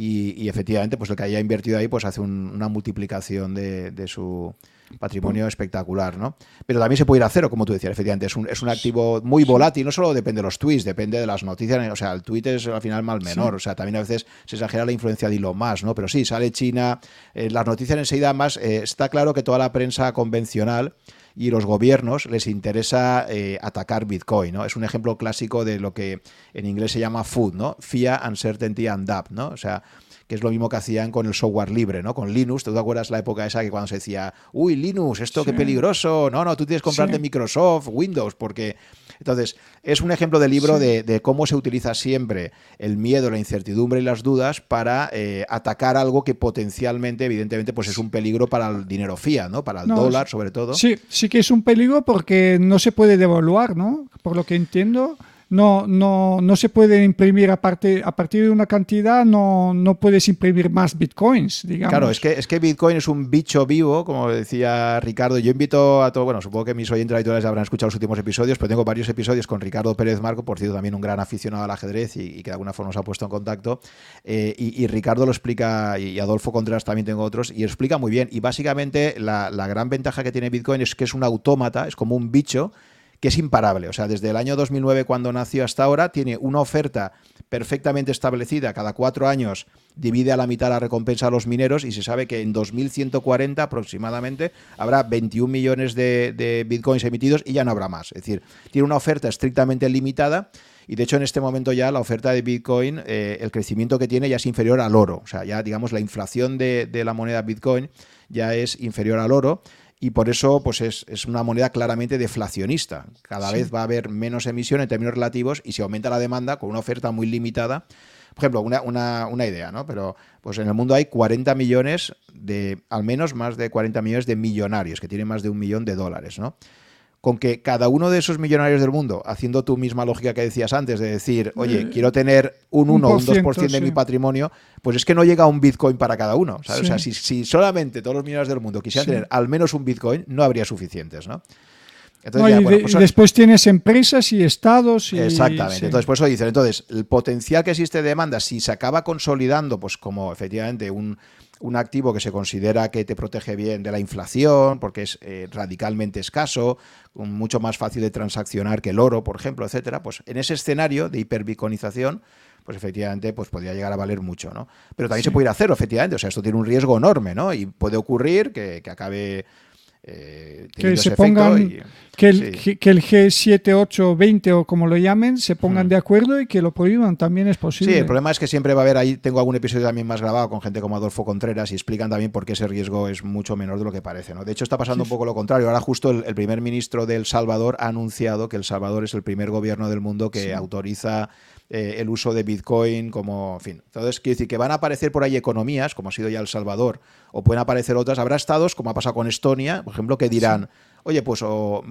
y, efectivamente, pues el que haya invertido ahí, pues hace una multiplicación de, su patrimonio espectacular, ¿no? Pero también se puede ir a cero, como tú decías, efectivamente, es un, es un activo muy volátil, no solo depende de los tweets, depende de las noticias, o sea, el tweet es al final mal menor, o sea, también a veces se exagera la influencia de Elon Musk, ¿no? Pero sí, sale China, eh, las noticias enseguida más, eh, está claro que toda la prensa convencional y los gobiernos les interesa eh, atacar Bitcoin, ¿no? Es un ejemplo clásico de lo que en inglés se llama food, ¿no? Fear, uncertainty and doubt, ¿no? O sea, que es lo mismo que hacían con el software libre, ¿no? Con Linux, ¿tú te acuerdas la época esa que cuando se decía, uy, Linux, esto qué peligroso, no, no, tú tienes que comprarte Microsoft, Windows, porque... Entonces, es un ejemplo de libro de, cómo se utiliza siempre el miedo, la incertidumbre y las dudas para eh, atacar algo que potencialmente, evidentemente, pues es un peligro para el dinero fiat, ¿no? Para el dólar, sobre todo. Sí, sí que es un peligro porque no se puede devaluar, ¿no? Por lo que entiendo no, no, no se puede imprimir a, parte, a partir de una cantidad, no, no puedes imprimir más bitcoins, digamos. Claro, es que, es que Bitcoin es un bicho vivo, como decía Ricardo. Yo invito a todo, bueno, supongo que mis oyentes habituales habrán escuchado los últimos episodios, pero tengo varios episodios con Ricardo Pérez Marco, por cierto, también un gran aficionado al ajedrez y, que de alguna forma nos ha puesto en contacto. Eh, y, Ricardo lo explica, y Adolfo Contreras también tengo otros, y explica muy bien. Y básicamente la, la gran ventaja que tiene Bitcoin es que es un autómata, es como un bicho que es imparable. O sea, desde el año 2009 cuando nació hasta ahora tiene una oferta perfectamente establecida. Cada cuatro años divide a la mitad la recompensa a los mineros y se sabe que en 2140 aproximadamente habrá 21 millones de, bitcoins emitidos y ya no habrá más. Es decir, tiene una oferta estrictamente limitada. Y de hecho en este momento ya la oferta de Bitcoin, eh, el crecimiento que tiene ya es inferior al oro. O sea, ya digamos la inflación de, de la moneda Bitcoin ya es inferior al oro y por eso pues es, una moneda claramente deflacionista. Cada vez va a haber menos emisión en términos relativos y si aumenta la demanda con una oferta muy limitada. Por ejemplo, una, una, idea, ¿no? Pero pues en el mundo hay 40 millones de, al menos más de 40 millones de millonarios que tienen más de un millón de dólares, ¿no? Con que cada uno de esos millonarios del mundo, haciendo tu misma lógica que decías antes, de decir, oye, eh, quiero tener un 1 o un 2% de mi patrimonio, pues es que no llega un Bitcoin para cada uno. O sea, si, solamente todos los millonarios del mundo quisieran tener al menos un Bitcoin, no habría suficientes, ¿no? Entonces, pues y, después tienes empresas y estados. Y, Exactamente. Entonces, por eso dicen, entonces, el potencial que existe de demanda, si se acaba consolidando, pues como efectivamente un, un activo que se considera que te protege bien de la inflación, porque es eh, radicalmente escaso, mucho más fácil de transaccionar que el oro, por ejemplo, etcétera, pues en ese escenario de hiperbiconización, pues efectivamente pues podría llegar a valer mucho, ¿no? Pero también se puede ir a cero, efectivamente, o sea, esto tiene un riesgo enorme, ¿no? Y puede ocurrir que, que acabe eh, que se pongan, que, el, que, el, G7, 8, 20 o como lo llamen, se pongan mm. de acuerdo y que lo prohíban, también es posible. Sí, el problema es que siempre va a haber ahí, tengo algún episodio también más grabado con gente como Adolfo Contreras y explican también por qué ese riesgo es mucho menor de lo que parece. ¿no? De hecho, está pasando un poco lo contrario. Ahora justo el, primer ministro de El Salvador ha anunciado que El Salvador es el primer gobierno del mundo que autoriza eh, el uso de Bitcoin como, fin. Entonces, quiero decir que van a aparecer por ahí economías, como ha sido ya El Salvador, o pueden aparecer otras. Habrá estados, como ha pasado con Estonia, por ejemplo, que dirán, oye, pues,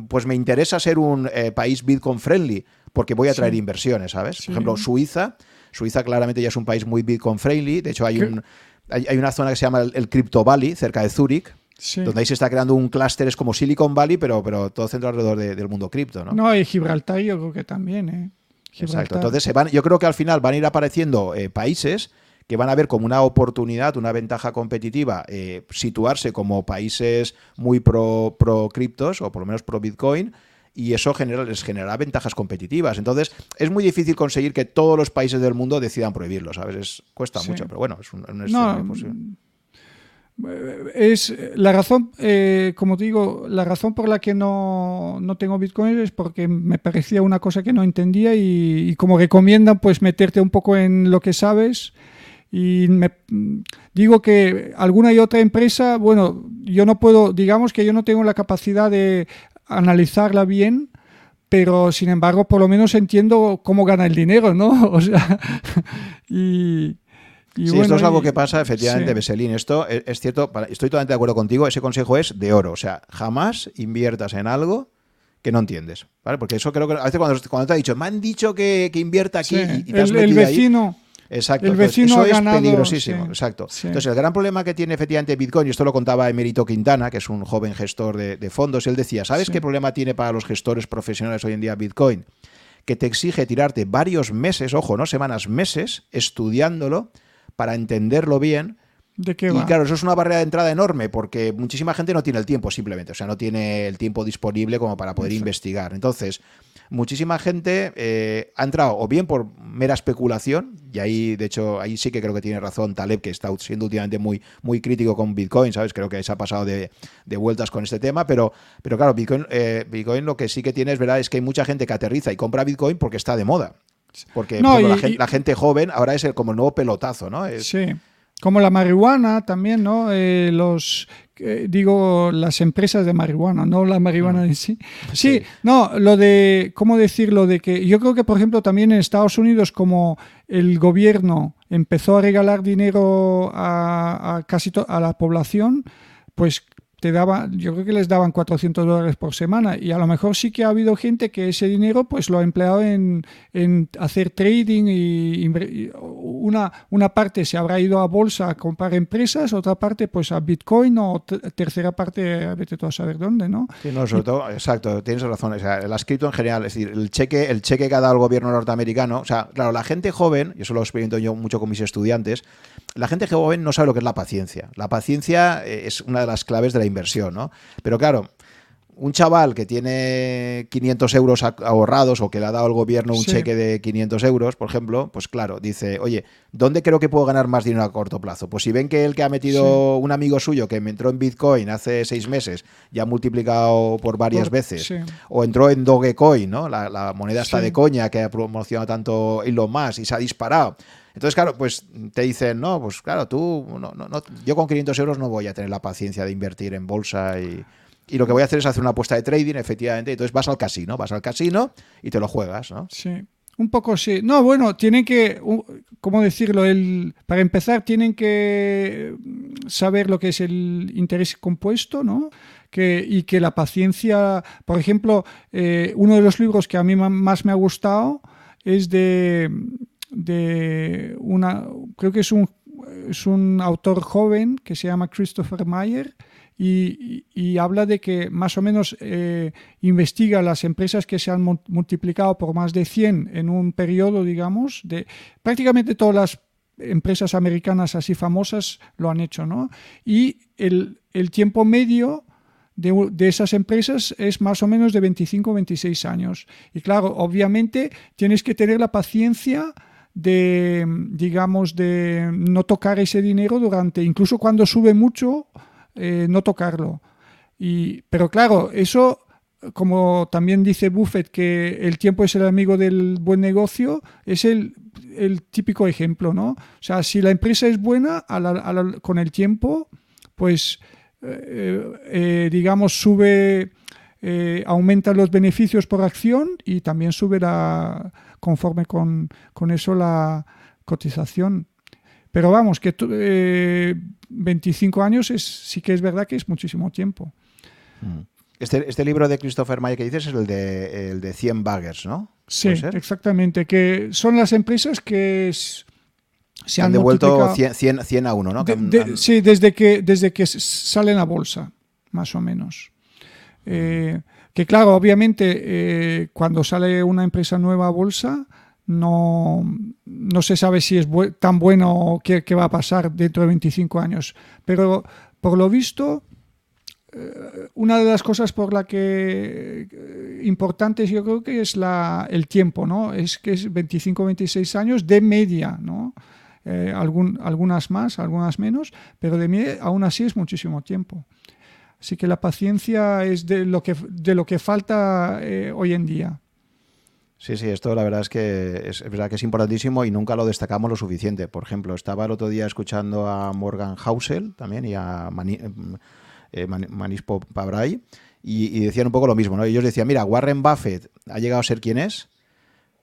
pues me interesa ser un eh, país Bitcoin friendly, porque voy a traer inversiones, ¿sabes? Por ejemplo, Suiza. Suiza claramente ya es un país muy Bitcoin friendly. De hecho, hay, un, hay, una zona que se llama el, Crypto Valley, cerca de Zúrich, donde ahí se está creando un clúster, es como Silicon Valley, pero, pero todo centro alrededor del mundo cripto, ¿no? No, y Gibraltar yo creo que también, ¿eh? Exacto. Entonces, se van, yo creo que al final van a ir apareciendo eh, países que van a ver como una oportunidad, una ventaja competitiva, eh, situarse como países muy pro, pro criptos o por lo menos pro Bitcoin y eso genera, les generará ventajas competitivas. Entonces, es muy difícil conseguir que todos los países del mundo decidan prohibirlo, ¿sabes? cuesta mucho, pero bueno, es un, un es la razón, eh, como digo, la razón por la que no, no, tengo Bitcoin es porque me parecía una cosa que no entendía y, como recomiendan, pues meterte un poco en lo que sabes. Y digo que alguna y otra empresa, bueno, yo no puedo, digamos que yo no tengo la capacidad de analizarla bien pero sin embargo, por lo menos entiendo cómo gana el dinero, ¿no? <laughs> O sea, y, sí, esto es algo que pasa, efectivamente, Beselín. Esto es, cierto, estoy totalmente de acuerdo contigo. Ese consejo es de oro. O sea, jamás inviertas en algo que no entiendes. ¿vale? Porque eso creo que a veces cuando, cuando te ha dicho, me han dicho que, invierta aquí y, te has el, el vecino. Exacto. El vecino eso es peligrosísimo. exacto. Entonces, el gran problema que tiene efectivamente Bitcoin, y esto lo contaba Emerito Quintana, que es un joven gestor de, fondos, él decía, ¿sabes qué problema tiene para los gestores profesionales hoy en día Bitcoin? Que te exige tirarte varios meses, ojo, no semanas, meses, estudiándolo para entenderlo bien. ¿De qué y claro, eso es una barrera de entrada enorme porque muchísima gente no tiene el tiempo simplemente, o sea, no tiene el tiempo disponible como para poder investigar. Entonces, muchísima gente eh, ha entrado o bien por mera especulación, y ahí, de hecho, ahí sí que creo que tiene razón Taleb, que está siendo últimamente muy, muy crítico con Bitcoin, ¿sabes? Creo que se ha pasado de, vueltas con este tema, pero, pero claro, Bitcoin, eh, Bitcoin lo que sí que tiene es verdad es que hay mucha gente que aterriza y compra Bitcoin porque está de moda. Porque la, gente, joven ahora es el, como el nuevo pelotazo, ¿no? Sí. Como la marihuana también, ¿no? Eh, los digo las empresas de marihuana, no la marihuana mm. en <laughs> sí. sí. no, lo de, ¿cómo decirlo? De que yo creo que, por ejemplo, también en Estados Unidos, como el gobierno empezó a regalar dinero a, a casi a la población, pues te daba, yo creo que les daban 400 dólares por semana y a lo mejor sí que ha habido gente que ese dinero pues lo ha empleado en, hacer trading y, una, una parte se habrá ido a bolsa a comprar empresas, otra parte pues a Bitcoin o tercera parte vete tú a saber dónde, ¿no? Sí, no, sobre todo, exacto, tienes razón, o sea, el escrito en general, es decir, el cheque, el cheque que ha dado el gobierno norteamericano, o sea, claro, la gente joven, y eso lo experimento yo mucho con mis estudiantes, la gente joven no sabe lo que es la paciencia. La paciencia eh, es una de las claves de la inversión, ¿no? Pero claro, un chaval que tiene 500 euros ahorrados o que le ha dado el gobierno un cheque de 500 euros, por ejemplo, pues claro, dice, oye, ¿dónde creo que puedo ganar más dinero a corto plazo? Pues si ven que el que ha metido un amigo suyo que me entró en Bitcoin hace seis meses ya ha multiplicado por varias veces, o entró en Dogecoin, ¿no? La, moneda está de coña que ha promocionado tanto Elon Musk y se ha disparado. Entonces, claro, pues te dicen, no, pues claro, tú, no, no, yo con 500 euros no voy a tener la paciencia de invertir en bolsa y, y lo que voy a hacer es hacer una apuesta de trading, efectivamente. Entonces vas al casino, vas al casino y te lo juegas, ¿no? Sí. Un poco sí. No, bueno, tienen que, ¿cómo decirlo? El, para empezar, tienen que saber lo que es el interés compuesto, ¿no? Que, y que la paciencia, por ejemplo, eh, uno de los libros que a mí más me ha gustado es de de una, creo que es un, es un autor joven que se llama Christopher Mayer y, habla de que más o menos eh, investiga las empresas que se han multiplicado por más de 100 en un periodo, digamos, de prácticamente todas las empresas americanas así famosas lo han hecho, ¿no? Y el, el tiempo medio de, de, esas empresas es más o menos de 25 o 26 años. Y claro, obviamente tienes que tener la paciencia de, digamos, de no tocar ese dinero durante, incluso cuando sube mucho, eh, no tocarlo. Y, pero claro, eso, como también dice Buffett, que el tiempo es el amigo del buen negocio, es el, el típico ejemplo, ¿no? O sea, si la empresa es buena, con el tiempo, pues, eh, eh, digamos, sube, aumenta los beneficios por acción y también sube la conforme con, eso la cotización. Pero vamos, que 25 eh, años es, sí que es verdad que es muchísimo tiempo. Mm. Este, este, libro de Christopher Mayer que dices es el de, el de 100 baggers, ¿no? Sí, exactamente, que son las empresas que se han, devuelto 100, a uno, ¿no? Sí, desde que, desde que salen a bolsa, más o menos. Eh, que claro, obviamente eh, cuando sale una empresa nueva a bolsa, no, no se sabe si es tan bueno o qué, va a pasar dentro de 25 años. Pero por lo visto, eh, una de las cosas por la que eh, importantes yo creo que es la, el tiempo, ¿no? Es que es 25-26 años de media, ¿no? algunas más, algunas menos, pero de media aún así es muchísimo tiempo. Así que la paciencia es de lo que, de lo que falta eh, hoy en día. Sí, sí, esto la verdad es que es, verdad que es importantísimo y nunca lo destacamos lo suficiente. Por ejemplo, estaba el otro día escuchando a Morgan Housel también y a eh, Manispo Pabrai, y, decían un poco lo mismo, ¿no? Ellos decían, mira, Warren Buffett ha llegado a ser quien es,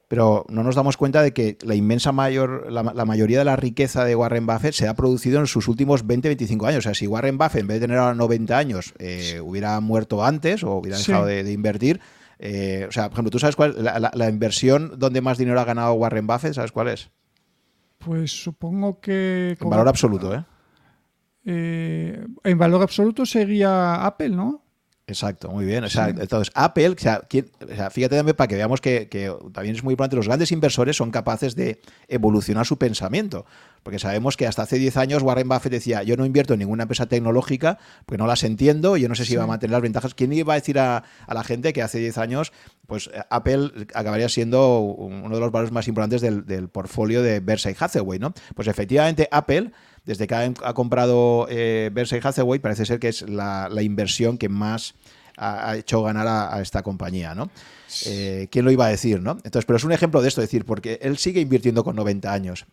pero no nos damos cuenta de que la inmensa mayor, la, mayoría de la riqueza de Warren Buffett se ha producido en sus últimos 20-25 años. O sea, si Warren Buffett, en vez de tener ahora 90 años, eh, hubiera muerto antes o hubiera dejado de, invertir, eh, o sea, por ejemplo, ¿tú sabes cuál la, la, inversión donde más dinero ha ganado Warren Buffett? ¿Sabes cuál es? Pues supongo que... En valor absoluto, ¿eh? ¿eh? En valor absoluto sería Apple, ¿no? Exacto, muy bien. O sea, entonces, Apple, o sea, fíjate también para que veamos que, también es muy importante, los grandes inversores son capaces de evolucionar su pensamiento. Porque sabemos que hasta hace 10 años Warren Buffett decía, yo no invierto en ninguna empresa tecnológica, porque no las entiendo, yo no sé si va a mantener las ventajas. ¿Quién iba a decir a, la gente que hace 10 años, pues Apple acabaría siendo uno de los valores más importantes del, del portfolio de Berkshire Hathaway, ¿no? Pues efectivamente Apple desde que ha, comprado eh, Berkshire Hathaway, parece ser que es la, inversión que más ha, hecho ganar a, esta compañía, ¿no? Eh, ¿Quién lo iba a decir, no? Entonces, pero es un ejemplo de esto, es decir, porque él sigue invirtiendo con 90 años.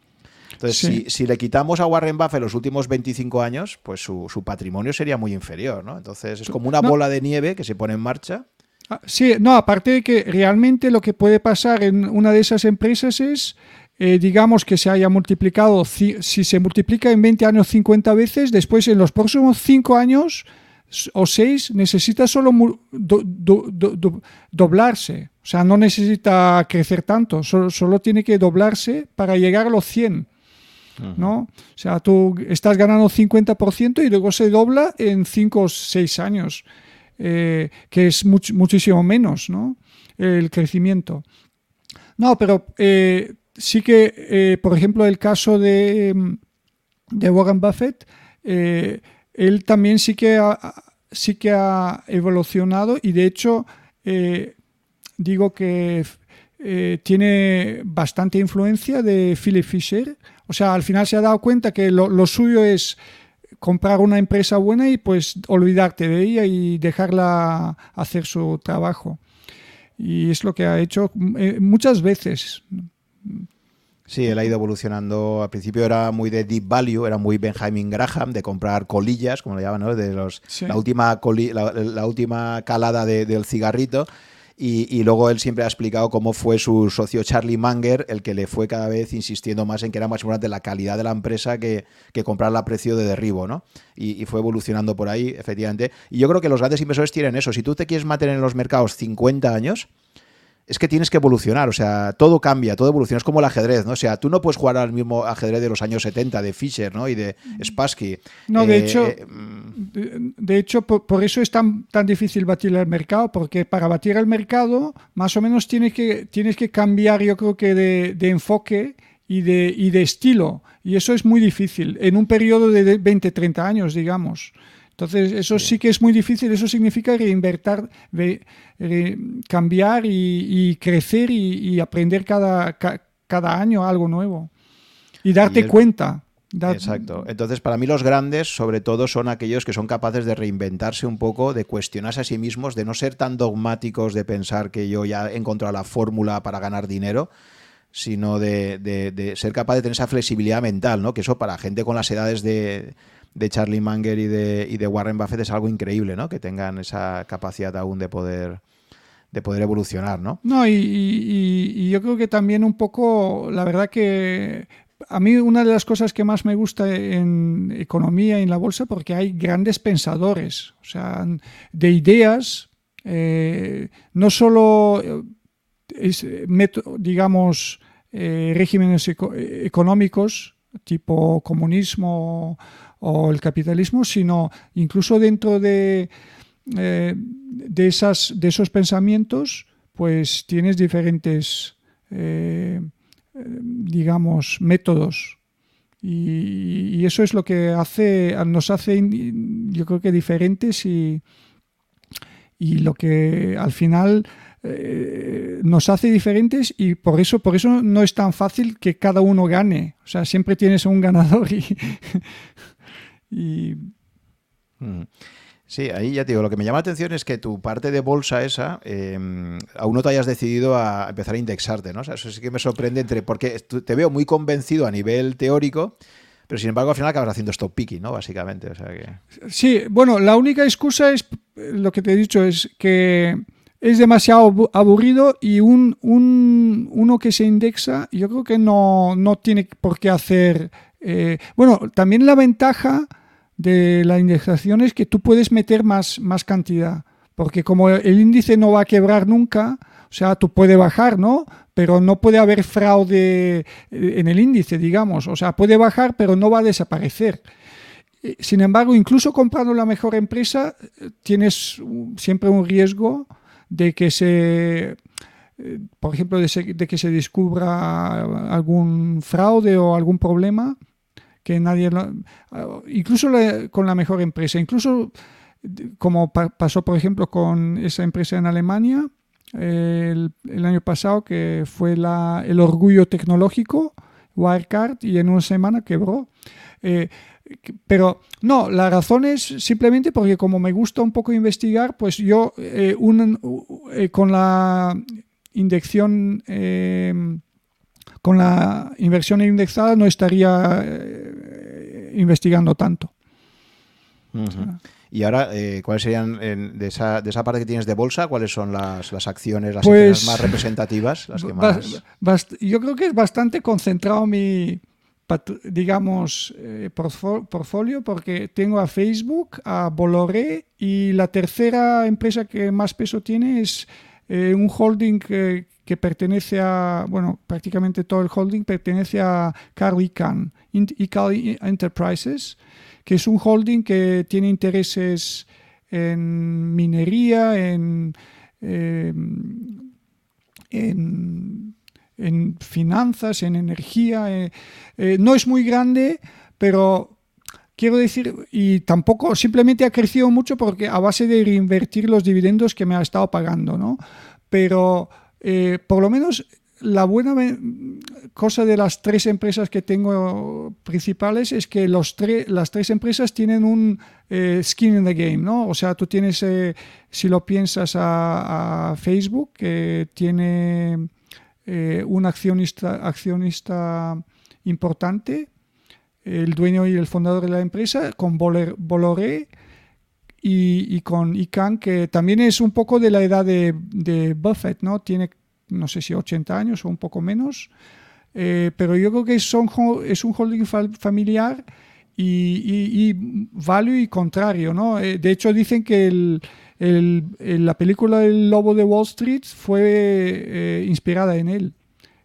Entonces, si, le quitamos a Warren Buffett los últimos 25 años, pues su, patrimonio sería muy inferior, ¿no? Entonces, es como una bola de nieve que se pone en marcha. Ah, sí, no, aparte de que realmente lo que puede pasar en una de esas empresas es eh, digamos que se haya multiplicado, si se multiplica en 20 años 50 veces, después en los próximos 5 años o 6 necesita solo doblarse. O sea, no necesita crecer tanto, solo, tiene que doblarse para llegar a los 100. ¿no? O sea, tú estás ganando 50% y luego se dobla en 5 o 6 años, eh, que es muchísimo menos, ¿no? El crecimiento. No, pero eh, sí que, eh, por ejemplo, el caso de, de Warren Buffett, eh, él también sí que ha, sí que ha evolucionado y de hecho eh, digo que tiene bastante influencia de Philip Fisher. O sea, al final se ha dado cuenta que lo suyo es comprar una empresa buena y pues olvidarte de ella y dejarla hacer su trabajo. Y es lo que ha hecho muchas veces. Sí, él ha ido evolucionando. Al principio era muy de deep value, era muy Benjamin Graham, de comprar colillas, como lo llaman, ¿no? de los, la, última la, última calada del cigarrito. Y, luego él siempre ha explicado cómo fue su socio Charlie Munger el que le fue cada vez insistiendo más en que era más importante la calidad de la empresa que, que comprarla a precio de derribo, ¿no? Y, y, fue evolucionando por ahí, efectivamente. Y yo creo que los grandes inversores tienen eso. Si tú te quieres mantener en los mercados 50 años, es que tienes que evolucionar, o sea, todo cambia, todo evoluciona, es como el ajedrez, ¿no? O sea, tú no puedes jugar al mismo ajedrez de los años 70, de Fischer, ¿no? Y de Spassky. No, de eh, hecho, eh, mm. de, hecho por, eso es tan, tan difícil batir el mercado, porque para batir el mercado, más o menos tienes que, tienes que cambiar, yo creo que de, de enfoque y de, y de estilo, y eso es muy difícil, en un periodo de 20, 30 años, digamos. Entonces, eso sí, que es muy difícil, eso significa reinvertir, cambiar y, crecer y, aprender cada, cada año algo nuevo y darte cuenta. Exacto. Entonces, para mí los grandes, sobre todo, son aquellos que son capaces de reinventarse un poco, de cuestionarse a sí mismos, de no ser tan dogmáticos de pensar que yo ya he encontrado la fórmula para ganar dinero, sino de, de, ser capaz de tener esa flexibilidad mental, ¿no? Que eso para gente con las edades de, de Charlie Munger y de, y de Warren Buffett es algo increíble, ¿no? Que tengan esa capacidad aún de poder de poder evolucionar, ¿no? No, y, yo creo que también un poco, la verdad que a mí una de las cosas que más me gusta en economía y en la bolsa, porque hay grandes pensadores, o sea, de ideas, eh, no solo, es, digamos, eh, regímenes económicos, tipo comunismo o el capitalismo, sino incluso dentro de, eh, de, esas, de esos pensamientos, pues tienes diferentes, eh, digamos, métodos. Y, eso es lo que hace, nos hace, yo creo que diferentes y, y lo que al final eh, nos hace diferentes y por eso, por eso no es tan fácil que cada uno gane. O sea, siempre tienes un ganador y, <laughs> Y... Mm. Sí, ahí ya te digo, lo que me llama la atención es que tu parte de bolsa esa, em, aún no te hayas decidido a empezar a indexarte, ¿no? O sea, eso sí que me sorprende entre, porque te veo muy convencido a nivel teórico, pero sin embargo al final acabas haciendo stop picking, ¿no? Básicamente. O sea que... Sí, bueno, la única excusa es lo que te he dicho, es que es demasiado aburrido y un, un, uno que se indexa, yo creo que no, no tiene por qué hacer... Eh, bueno, también la ventaja de la indexación es que tú puedes meter más, más cantidad, porque como el índice no va a quebrar nunca, o sea, tú puedes bajar, ¿no? Pero no puede haber fraude eh, en el índice, digamos. O sea, puede bajar, pero no va a desaparecer. Eh, sin embargo, incluso comprando la mejor empresa, tienes siempre un riesgo de que se, eh, por ejemplo, de, que se descubra algún fraude o algún problema que nadie, ah, incluso con la mejor empresa, incluso como pasó, por ejemplo, con esa empresa en Alemania el, año pasado, que fue la, el orgullo tecnológico, Wirecard, y en una semana quebró. Eh, pero no, la razón es simplemente porque como me gusta un poco investigar, pues yo eh, eh, con la indexación, eh, con la inversión indexada no estaría investigando tanto. Y ahora, ¿cuáles serían de, esa, de, esa, parte que tienes de bolsa? ¿Cuáles son las, las acciones, las pues más representativas? Las que <laughs> más... yo creo que es bastante concentrado mi, digamos, eh, portfolio porque tengo a Facebook, a Bolloré y la tercera empresa que más peso tiene es eh, un holding que, pertenece a, bueno, prácticamente todo el holding pertenece a Carl Icahn, Enterprises, que es un holding que tiene intereses en minería, en, eh, en en finanzas, en energía. Eh, eh, no es muy grande, pero quiero decir, y tampoco simplemente ha crecido mucho porque a base de reinvertir los dividendos que me ha estado pagando, ¿no? Pero eh, por lo menos la buena cosa de las tres empresas que tengo principales es que los las tres empresas tienen un skin in the game, ¿no? O sea, tú tienes, si lo piensas a Facebook, que tiene eh, un accionista, accionista importante, el dueño y el fundador de la empresa, con Bolloré y, con Ican, que también es un poco de la edad de, Buffett, ¿no? Tiene, no sé si 80 años o un poco menos, eh, pero yo creo que son, es un holding familiar y, y, value y contrario, ¿no? Eh, de hecho, dicen que el, la película El Lobo de Wall Street fue eh, inspirada en él.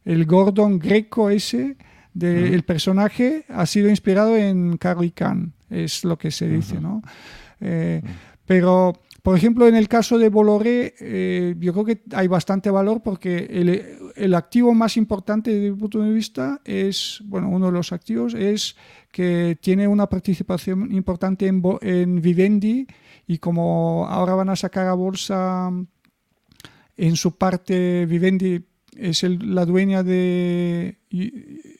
El Gordon Greco ese, de, el personaje, ha sido inspirado en Carly Khan, es lo que se dice, ¿no? Eh, pero, por ejemplo, en el caso de Bolloré, eh, yo creo que hay bastante valor porque el, el, activo más importante desde mi punto de vista es, bueno, uno de los activos es que tiene una participación importante en, en Vivendi, y como ahora van a sacar a bolsa en su parte Vivendi es la dueña de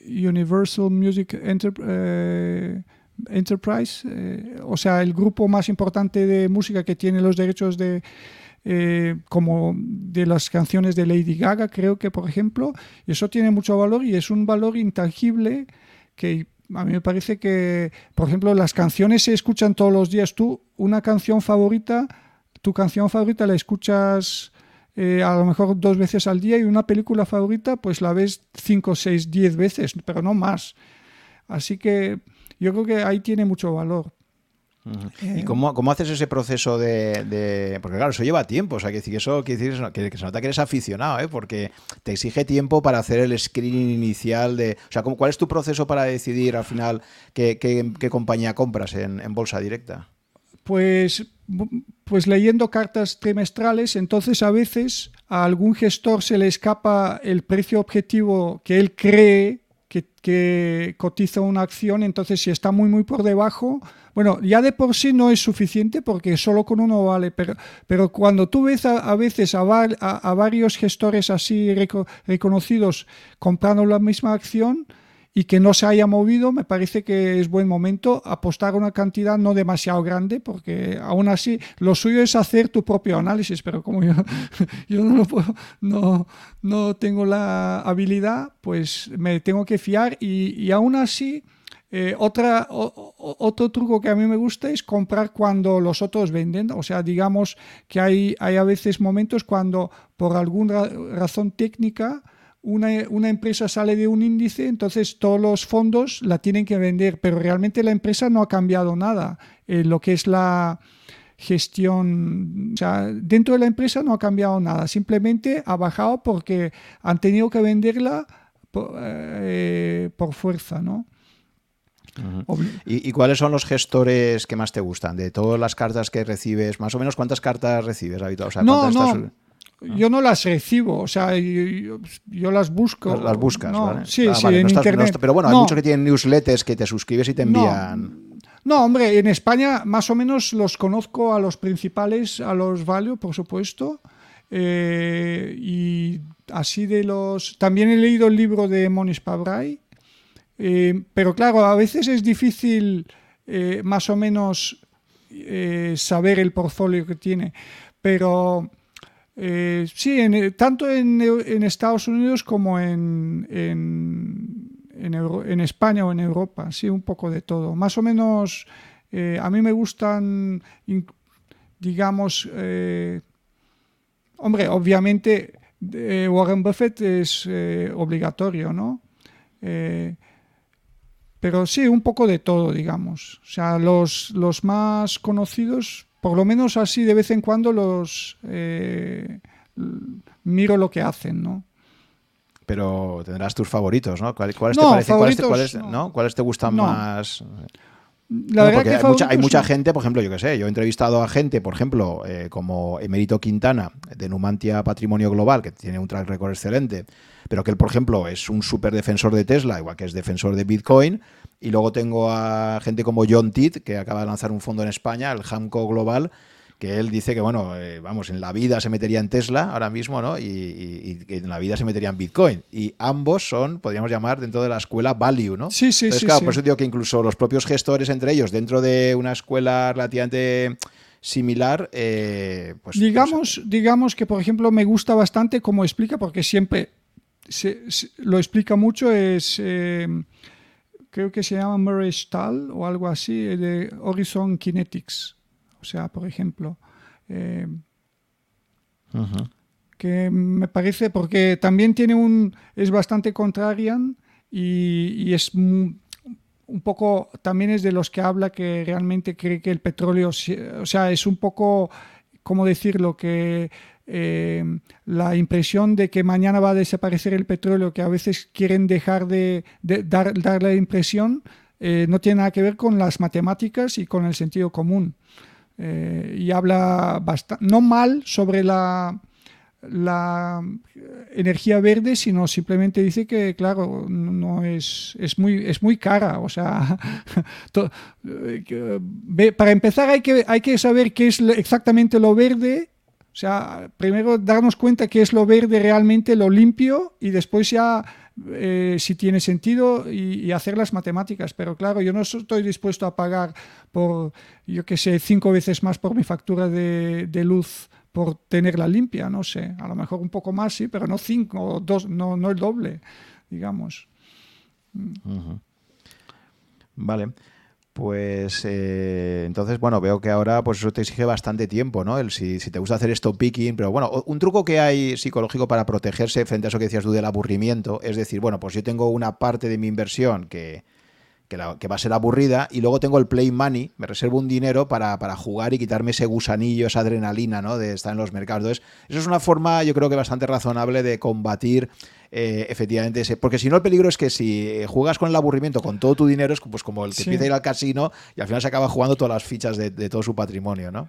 Universal Music eh, Enterprise, eh, o sea, el grupo más importante de música que tiene los derechos de eh, como de las canciones de Lady Gaga, creo que por ejemplo, eso tiene mucho valor y es un valor intangible que a mí me parece que, por ejemplo, las canciones se escuchan todos los días. Tú, una canción favorita, tu canción favorita la escuchas eh, a lo mejor dos veces al día y una película favorita, pues la ves cinco, seis, diez veces, pero no más. Así que yo creo que ahí tiene mucho valor. ¿Y cómo, cómo, haces ese proceso de, Porque claro, eso lleva tiempo, o sea, que, eso quiere decir que, se nota que eres aficionado, ¿eh? porque te exige tiempo para hacer el screening inicial de... O sea, ¿cuál es tu proceso para decidir al final qué, qué, compañía compras en, en, bolsa directa? Pues, pues leyendo cartas trimestrales, entonces a veces a algún gestor se le escapa el precio objetivo que él cree que, cotiza una acción, entonces si está muy muy por debajo bueno, ya de por sí no es suficiente porque solo con uno vale, pero, pero cuando tú ves a, veces a, a, varios gestores así reconocidos comprando la misma acción y que no se haya movido, me parece que es buen momento apostar una cantidad no demasiado grande, porque aún así lo suyo es hacer tu propio análisis, pero como yo, <laughs> yo no, lo puedo, no, no tengo la habilidad, pues me tengo que fiar y, y aún así Eh, otra, otro truco que a mí me gusta es comprar cuando los otros venden. O sea, digamos que hay, hay a veces momentos cuando por alguna razón técnica una, una, empresa sale de un índice, entonces todos los fondos la tienen que vender, pero realmente la empresa no ha cambiado nada. Eh, lo que es la gestión, o sea, dentro de la empresa no ha cambiado nada, simplemente ha bajado porque han tenido que venderla por, eh, por fuerza, ¿no? ¿Y, cuáles son los gestores que más te gustan? De todas las cartas que recibes, más o menos, ¿cuántas cartas recibes habitualmente? no, no. Yo no las recibo, o sea, yo, las busco. Las, buscas, ¿vale? Sí, ah, sí, en internet. pero bueno, hay muchos que tienen newsletters que te suscribes y te envían. No, hombre, en España más o menos los conozco a los principales, a los Value, por supuesto. Eh, y así de los. También he leído el libro de Monis Pabrai, eh, pero claro, a veces es difícil eh, más o menos saber el portfolio que tiene. Pero sí, tanto en, Estados Unidos como en, en, España o en Europa, sí, un poco de todo. Más o menos, a mí me gustan, digamos, hombre, obviamente Warren Buffett es obligatorio, ¿no? Pero sí, un poco de todo, digamos. O sea, los, los más conocidos, por lo menos así de vez en cuando los eh, miro lo que hacen, ¿no? Pero tendrás tus favoritos, ¿no? ¿Cuáles te parecen? ¿Cuáles te, gustan más? La verdad que hay, mucha, hay mucha, gente, por ejemplo, yo qué sé, yo he entrevistado a gente, por ejemplo, eh, como Emerito Quintana, de Numantia Patrimonio Global, que tiene un track record excelente, pero que él, por ejemplo, es un súper defensor de Tesla, igual que es defensor de Bitcoin. Y luego tengo a gente como John Titt, que acaba de lanzar un fondo en España, el Hamco Global, que él dice que, bueno, eh, vamos, en la vida se metería en Tesla ahora mismo, ¿no? Y, que en la vida se metería en Bitcoin. Y ambos son, podríamos llamar, dentro de la escuela value, ¿no? Sí, sí, Entonces, sí. Claro, sí. por eso digo que incluso los propios gestores entre ellos, dentro de una escuela relativamente similar, eh, pues... Digamos, pues, digamos que, por ejemplo, me gusta bastante cómo explica, porque siempre lo explica mucho, es... Eh, creo que se llama Murray Stahl o algo así, de Horizon Kinetics. O sea, por ejemplo, eh, que me parece, porque también tiene un, es bastante contrarian y, es un poco, también es de los que habla que realmente cree que el petróleo, o sea, es un poco, ¿cómo decirlo? Que eh, la impresión de que mañana va a desaparecer el petróleo, que a veces quieren dejar de, dar, dar, la impresión, eh, no tiene nada que ver con las matemáticas y con el sentido común. Eh, y habla bastante, no mal sobre la, la energía verde, sino simplemente dice que, claro, no es, es, muy, es muy cara. O sea, <laughs> para empezar hay que, hay que saber qué es exactamente lo verde. O sea, primero darnos cuenta qué es lo verde realmente, lo limpio, y después ya eh, si tiene sentido y, hacer las matemáticas. Pero claro, yo no estoy dispuesto a pagar por, yo qué sé, cinco veces más por mi factura de, luz por tenerla limpia, no sé, a lo mejor un poco más, sí, pero no cinco, dos, no, no el doble, digamos. Vale. Pues eh, entonces, bueno, veo que ahora pues eso te exige bastante tiempo, ¿no? El, si, si, te gusta hacer esto picking, pero bueno, un truco que hay psicológico para protegerse frente a eso que decías tú del aburrimiento, es decir, bueno, pues yo tengo una parte de mi inversión que, que, va a ser aburrida, y luego tengo el play money, me reservo un dinero para, para, jugar y quitarme ese gusanillo, esa adrenalina, ¿no? De estar en los mercados. Entonces, eso es una forma, yo creo que bastante razonable de combatir eh, efectivamente ese. Porque si no, el peligro es que si juegas con el aburrimiento, con todo tu dinero, es pues como el que empieza a ir al casino y al final se acaba jugando todas las fichas de, de todo su patrimonio, ¿no?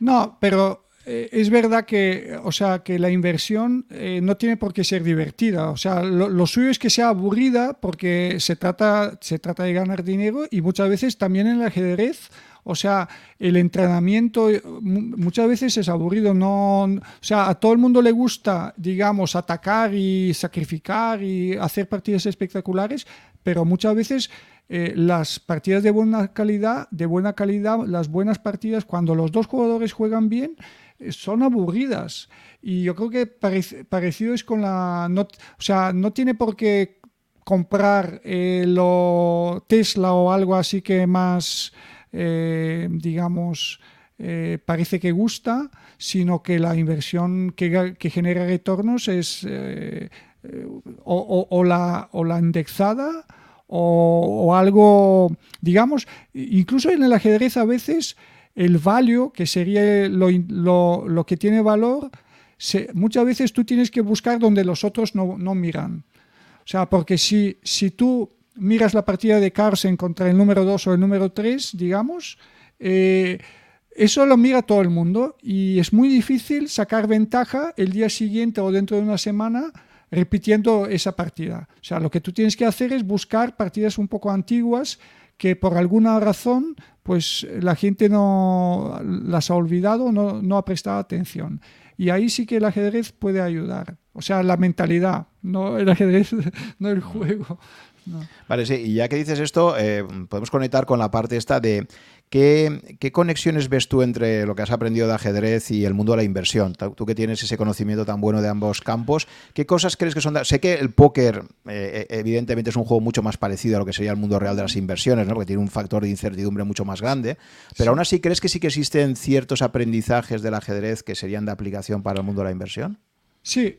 No, pero eh, es verdad que, o sea, que la inversión eh, no tiene por qué ser divertida. O sea, lo, suyo es que sea aburrida porque se trata, se trata de ganar dinero y muchas veces también en el ajedrez. O sea, el entrenamiento eh, muchas veces es aburrido. No, o sea, a todo el mundo le gusta, digamos, atacar y sacrificar y hacer partidas espectaculares, pero muchas veces las partidas de buena calidad, de buena calidad, las buenas partidas, cuando los dos jugadores juegan bien, son aburridas. Y yo creo que parecido es con la... No, o sea, no tiene por qué comprar eh, lo Tesla o algo así que más, eh, digamos, eh, parece que gusta, sino que la inversión que, genera retornos es o, la, o la indexada o, algo, digamos, incluso en el ajedrez a veces el value, que sería lo, lo, que tiene valor, muchas veces tú tienes que buscar donde los otros no, no miran. O sea, porque si, si tú miras la partida de Carlsen contra el número 2 o el número 3, digamos, eh, eso lo mira todo el mundo y es muy difícil sacar ventaja el día siguiente o dentro de una semana repitiendo esa partida. O sea, lo que tú tienes que hacer es buscar partidas un poco antiguas que por alguna razón pues la gente no las ha olvidado, no, no ha prestado atención. Y ahí sí que el ajedrez puede ayudar. O sea, la mentalidad, no el ajedrez, <laughs> no el juego. Vale, sí, y ya que dices esto, eh, podemos conectar con la parte esta de ¿qué, ¿qué, conexiones ves tú entre lo que has aprendido de ajedrez y el mundo de la inversión. Tú que tienes ese conocimiento tan bueno de ambos campos, ¿qué cosas crees que son? Sé que el póker, eh, eh, evidentemente, es un juego mucho más parecido a lo que sería el mundo real de las inversiones, ¿no? porque tiene un factor de incertidumbre mucho más grande, pero aún así, ¿crees que sí que existen ciertos aprendizajes del ajedrez que serían de aplicación para el mundo de la inversión? Sí,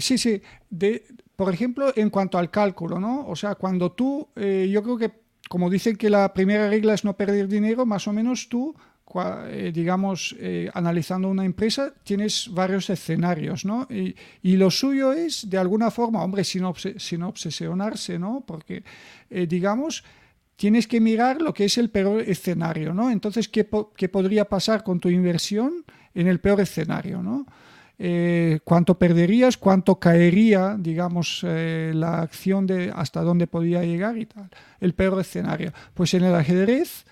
sí, sí. De, por ejemplo, en cuanto al cálculo, ¿no? O sea, cuando tú, eh, yo creo que, como dicen que la primera regla es no perder dinero, más o menos tú, eh, digamos, eh, analizando una empresa, tienes varios escenarios, ¿no? Y, lo suyo es, de alguna forma, hombre, sin, sin obsesionarse, ¿no? Porque, digamos, tienes que mirar lo que es el peor escenario, ¿no? Entonces, ¿qué, ¿qué podría pasar con tu inversión en el peor escenario, ¿no? Eh, cuánto perderías, cuánto caería, digamos, eh, la acción de hasta dónde podía llegar y tal. El peor escenario. Pues en el ajedrez,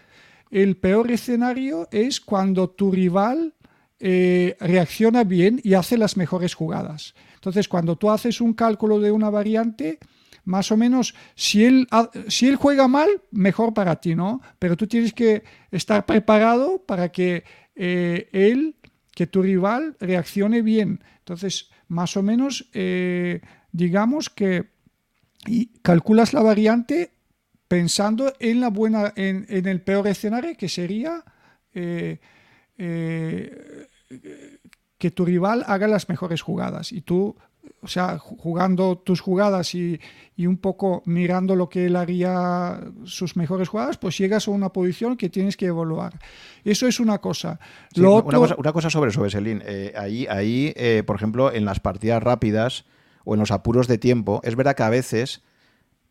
el peor escenario es cuando tu rival eh, reacciona bien y hace las mejores jugadas. Entonces, cuando tú haces un cálculo de una variante, más o menos, si él, si él juega mal, mejor para ti, ¿no? Pero tú tienes que estar preparado para que él que tu rival reaccione bien. Entonces, más o menos, eh, digamos que y calculas la variante pensando en la buena, en, el peor escenario que sería eh, eh, que tu rival haga las mejores jugadas y tú o sea, jugando tus jugadas y, un poco mirando lo que él haría sus mejores jugadas, pues llegas a una posición que tienes que evaluar. Eso es una cosa. una, cosa sobre eso, Selin. Eh, ahí, ahí eh, por ejemplo, en las partidas rápidas o en los apuros de tiempo, es verdad que a veces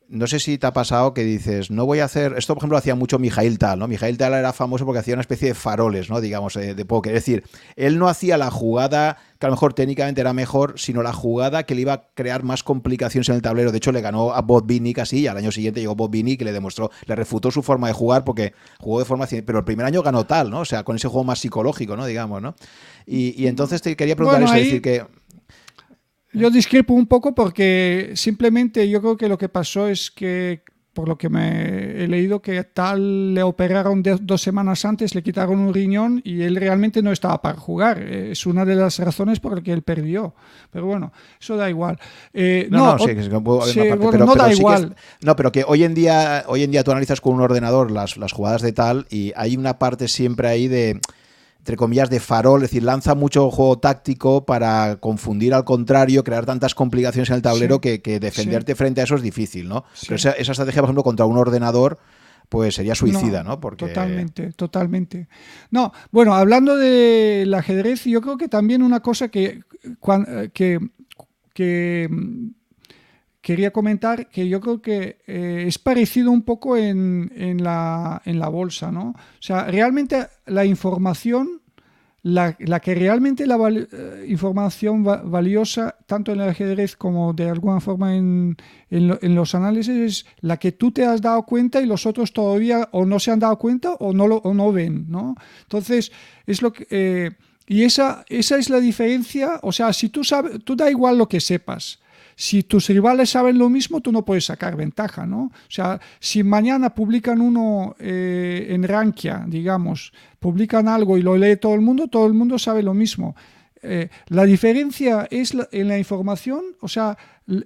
no sé si te ha pasado que dices, no voy a hacer. Esto, por ejemplo, hacía mucho Mijail Tal, ¿no? Mijail Tal era famoso porque hacía una especie de faroles, ¿no? Digamos, eh, de póker. Es decir, él no hacía la jugada que a lo mejor técnicamente era mejor, sino la jugada que le iba a crear más complicaciones en el tablero. De hecho, le ganó a Bob Binick así, y al año siguiente llegó Bob Binick que le demostró, le refutó su forma de jugar porque jugó de forma. Pero el primer año ganó tal, ¿no? O sea, con ese juego más psicológico, ¿no? Digamos, ¿no? Y, entonces te quería preguntar eso, decir que yo discrepo un poco porque simplemente yo creo que lo que pasó es que, por lo que me he leído, que tal le operaron dos semanas antes, le quitaron un riñón y él realmente no estaba para jugar. Es una de las razones por las que él perdió. Pero bueno, eso da igual. Eh, no, no, sí, pero, no da igual. no, pero que hoy en día, hoy en día tú analizas con un ordenador las, las jugadas de tal y hay una parte siempre ahí de entre comillas, de farol, es decir, lanza mucho juego táctico para confundir al contrario, crear tantas complicaciones en el tablero que, defenderte frente a eso es difícil, ¿no? Pero esa, estrategia, por ejemplo, contra un ordenador, pues sería suicida, ¿no? Porque... Totalmente, totalmente. No, bueno, hablando del ajedrez, yo creo que también una cosa que, que, que quería comentar que yo creo que eh, es parecido un poco en, en, la, en, la, bolsa, ¿no? O sea, realmente la información, la, la que realmente la eh, información valiosa, tanto en el ajedrez como de alguna forma en, en, los análisis, es la que tú te has dado cuenta y los otros todavía o no se han dado cuenta o no, lo, o no ven, ¿no? Entonces, es lo que... Eh, y esa, esa es la diferencia, o sea, si tú sabes, tú da igual lo que sepas, si tus rivales saben lo mismo, tú no puedes sacar ventaja, ¿no? O sea, si mañana publican uno eh, en Rankia, digamos, publican algo y lo lee todo el mundo, todo el mundo sabe lo mismo. Eh, la diferencia es en la información, o sea,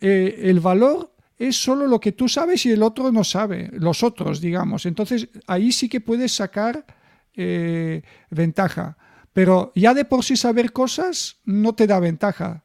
eh, el valor es solo lo que tú sabes y el otro no sabe, los otros, digamos. Entonces ahí sí que puedes sacar ventaja. Pero ya de por sí saber cosas no te da ventaja.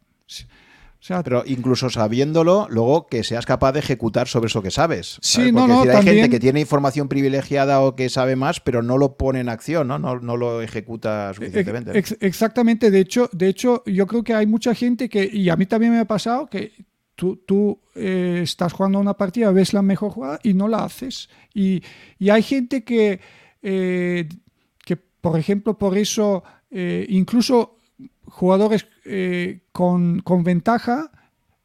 Pero incluso sabiéndolo, luego que seas capaz de ejecutar sobre eso que sabes. Sí, no, no, hay gente que tiene información privilegiada o que sabe más, pero no lo pone en acción, ¿no? No, lo ejecuta suficientemente. exactamente. De hecho, de hecho, yo creo que hay mucha gente que, y a mí también me ha pasado, que tú, eh, estás jugando una partida, ves la mejor jugada y no la haces. Y, hay gente que, eh, que, por ejemplo, por eso, eh, incluso jugadores con, ventaja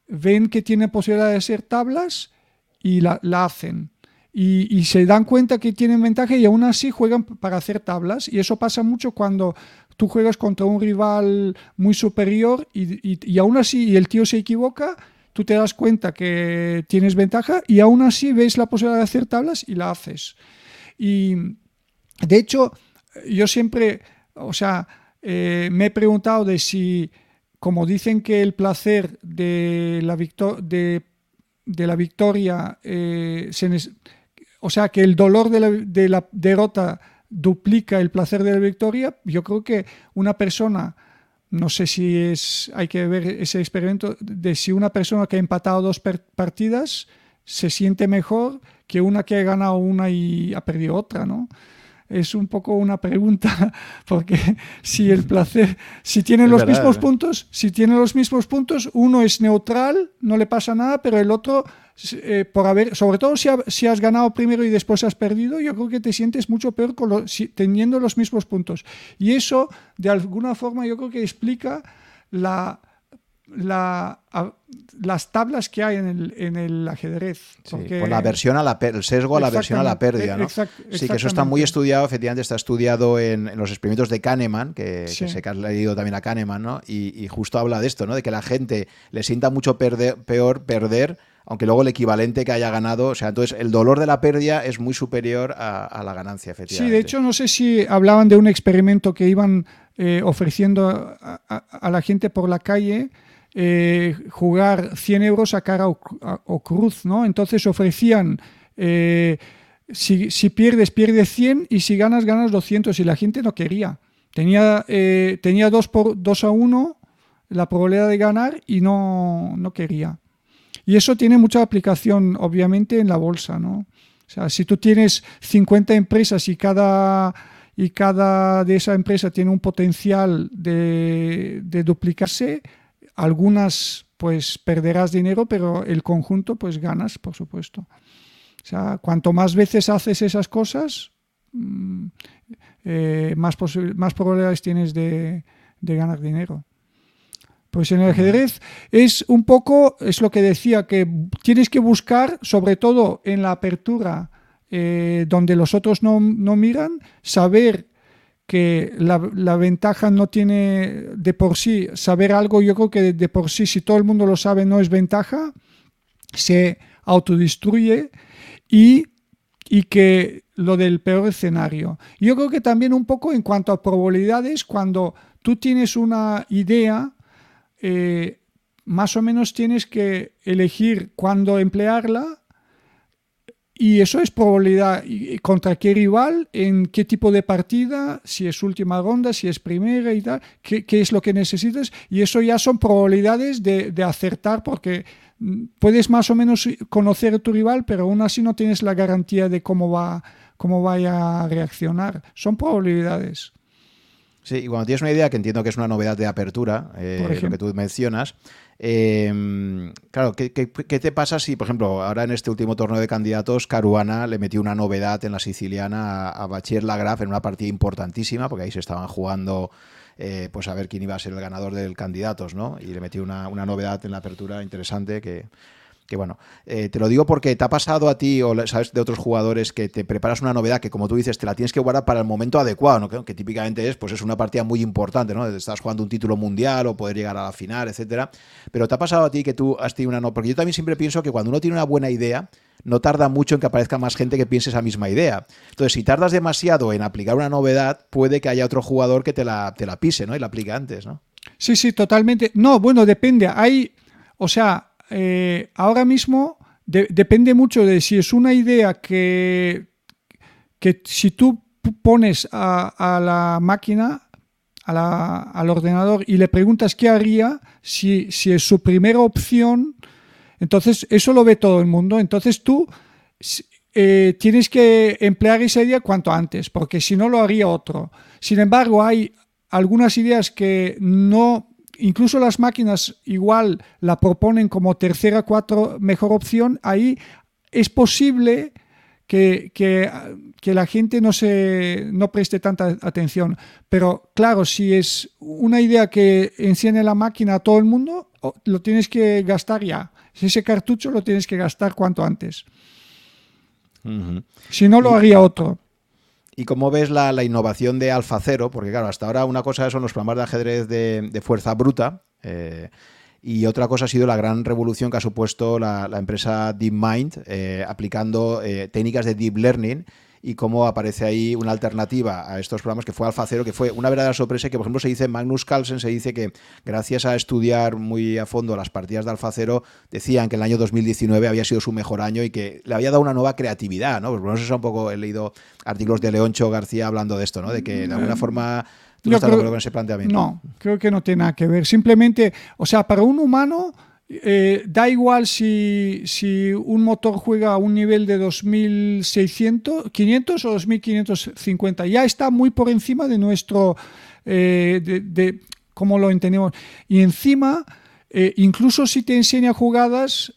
ven que tienen posibilidad de hacer tablas y la, hacen. Y, se dan cuenta que tienen ventaja y aún así juegan para hacer tablas. Y eso pasa mucho cuando tú juegas contra un rival muy superior y, y aún así y el tío se equivoca tú te das cuenta que tienes ventaja y aún así ves la posibilidad de hacer tablas y la haces. Y de hecho, yo siempre, o sea, eh, me he preguntado de si, como dicen que el placer de la, victoria, eh, o sea, que el dolor de la, de la derrota duplica el placer de la victoria, yo creo que una persona no sé si es, hay que ver ese experimento de si una persona que ha empatado dos partidas se siente mejor que una que ha ganado una y ha perdido otra, ¿no? Es un poco una pregunta, <laughs> porque si el placer, si tienen los mismos ¿eh? puntos, si tienen los mismos puntos, uno es neutral, no le pasa nada, pero el otro, eh, por haber, sobre todo si, has ganado primero y después has perdido, yo creo que te sientes mucho peor con teniendo los mismos puntos. Y eso, de alguna forma, yo creo que explica la la, las tablas que hay en el, en el ajedrez. por la versión a la el sesgo a la versión a la pérdida. ¿no? sí, que eso está muy estudiado, efectivamente está estudiado en, los experimentos de Kahneman, que, sé que has leído también a Kahneman, ¿no? Y, justo habla de esto, ¿no? de que la gente le sienta mucho peor perder aunque luego el equivalente que haya ganado, o sea, entonces el dolor de la pérdida es muy superior a, la ganancia, efectivamente. Sí, de hecho, no sé si hablaban de un experimento que iban eh, ofreciendo a, la gente por la calle eh, jugar 100 euros a cara o, cruz, ¿no? Entonces ofrecían, eh, si, pierdes, pierdes 100 y si ganas, ganas 200 y la gente no quería. Tenía, eh, tenía 2, por, 2 a 1 la probabilidad de ganar y no, no quería. Y eso tiene mucha aplicación, obviamente, en la bolsa, ¿no? O sea, si tú tienes 50 empresas y cada, y cada de esa empresa tiene un potencial de, de duplicarse, algunas pues perderás dinero, pero el conjunto pues ganas, por supuesto. O sea, cuanto más veces haces esas cosas, mm, eh, más, más probabilidades tienes de, ganar dinero. Pues en el ajedrez es un poco, es lo que decía, que tienes que buscar, sobre todo en la apertura, eh, donde los otros no, no miran, saber que la, ventaja no tiene de por sí saber algo, yo creo que de, por sí, si todo el mundo lo sabe, no es ventaja, se autodestruye y, y que lo del peor escenario. Yo creo que también un poco en cuanto a probabilidades, cuando tú tienes una idea, eh, más o menos tienes que elegir cuándo emplearla y eso es probabilidad contra qué rival, en qué tipo de partida, si es última ronda, si es primera y tal, qué, es lo que necesitas. Y eso ya son probabilidades de, acertar porque mm, puedes más o menos conocer a tu rival, pero aún así no tienes la garantía de cómo va cómo vaya a reaccionar. Son probabilidades. Sí, y cuando tienes una idea que entiendo que es una novedad de apertura, eh, lo que tú mencionas, Em, claro, ¿qué, te pasa si, por ejemplo, ahora en este último torneo de candidatos, Caruana le metió una novedad en la siciliana a, Bachier Lagraf en una partida importantísima, porque ahí se estaban jugando eh, pues a ver quién iba a ser el ganador del candidatos, ¿no? Y le metió una novedad en la apertura interesante que, que bueno, eh, te lo digo porque te ha pasado a ti o sabes de otros jugadores que te preparas una novedad que como tú dices te la tienes que guardar para el momento adecuado, ¿no? que, típicamente es pues es una partida muy importante, ¿no? Estás jugando un título mundial o poder llegar a la final, etcétera. Pero te ha pasado a ti que tú has tenido una no, porque yo también siempre pienso que cuando uno tiene una buena idea no tarda mucho en que aparezca más gente que piense esa misma idea. Entonces, si tardas demasiado en aplicar una novedad, puede que haya otro jugador que te la, te la pise, ¿no? Y la aplique antes, ¿no? Sí, sí, totalmente. No, bueno, depende. Hay, o sea, eh, ahora mismo depende mucho de si es una idea que, que si tú pones a, la máquina, al ordenador y le preguntas qué haría, si, si es su primera opción, entonces eso lo ve todo el mundo. Entonces tú eh, tienes que emplear esa idea cuanto antes, porque si no lo haría otro. Sin embargo, hay algunas ideas que no, incluso las máquinas igual la proponen como tercera, cuatro mejor opción, ahí es posible que, que, la gente no, se, no preste tanta atención. Pero claro, si es una idea que enciende la máquina a todo el mundo, lo tienes que gastar ya. Si ese cartucho lo tienes que gastar cuanto antes. Si no, lo haría otro. ¿Y cómo ves la, innovación de Alfa Cero? Porque claro, hasta ahora una cosa son los programas de ajedrez de, fuerza bruta eh, y otra cosa ha sido la gran revolución que ha supuesto la, empresa DeepMind eh, aplicando eh, técnicas de deep learning y cómo aparece ahí una alternativa a estos programas que fue Alfa Cero, que fue una verdadera sorpresa que, por ejemplo, se dice, Magnus Carlsen se dice que gracias a estudiar muy a fondo las partidas de Alfa Cero, decían que el año 2019 había sido su mejor año y que le había dado una nueva creatividad, ¿no? Pues bueno, eso es un poco, he leído artículos de Leoncho García hablando de esto, ¿no? De que de alguna forma... ¿Tú no estás de acuerdo con ese planteamiento? No, creo que no tiene nada que ver. Simplemente, o sea, para un humano eh, da igual si, un motor juega a un nivel de 2600, 500 o 2550. Ya está muy por encima de nuestro, eh, de, cómo lo entendemos. Y encima, eh, incluso si te enseña jugadas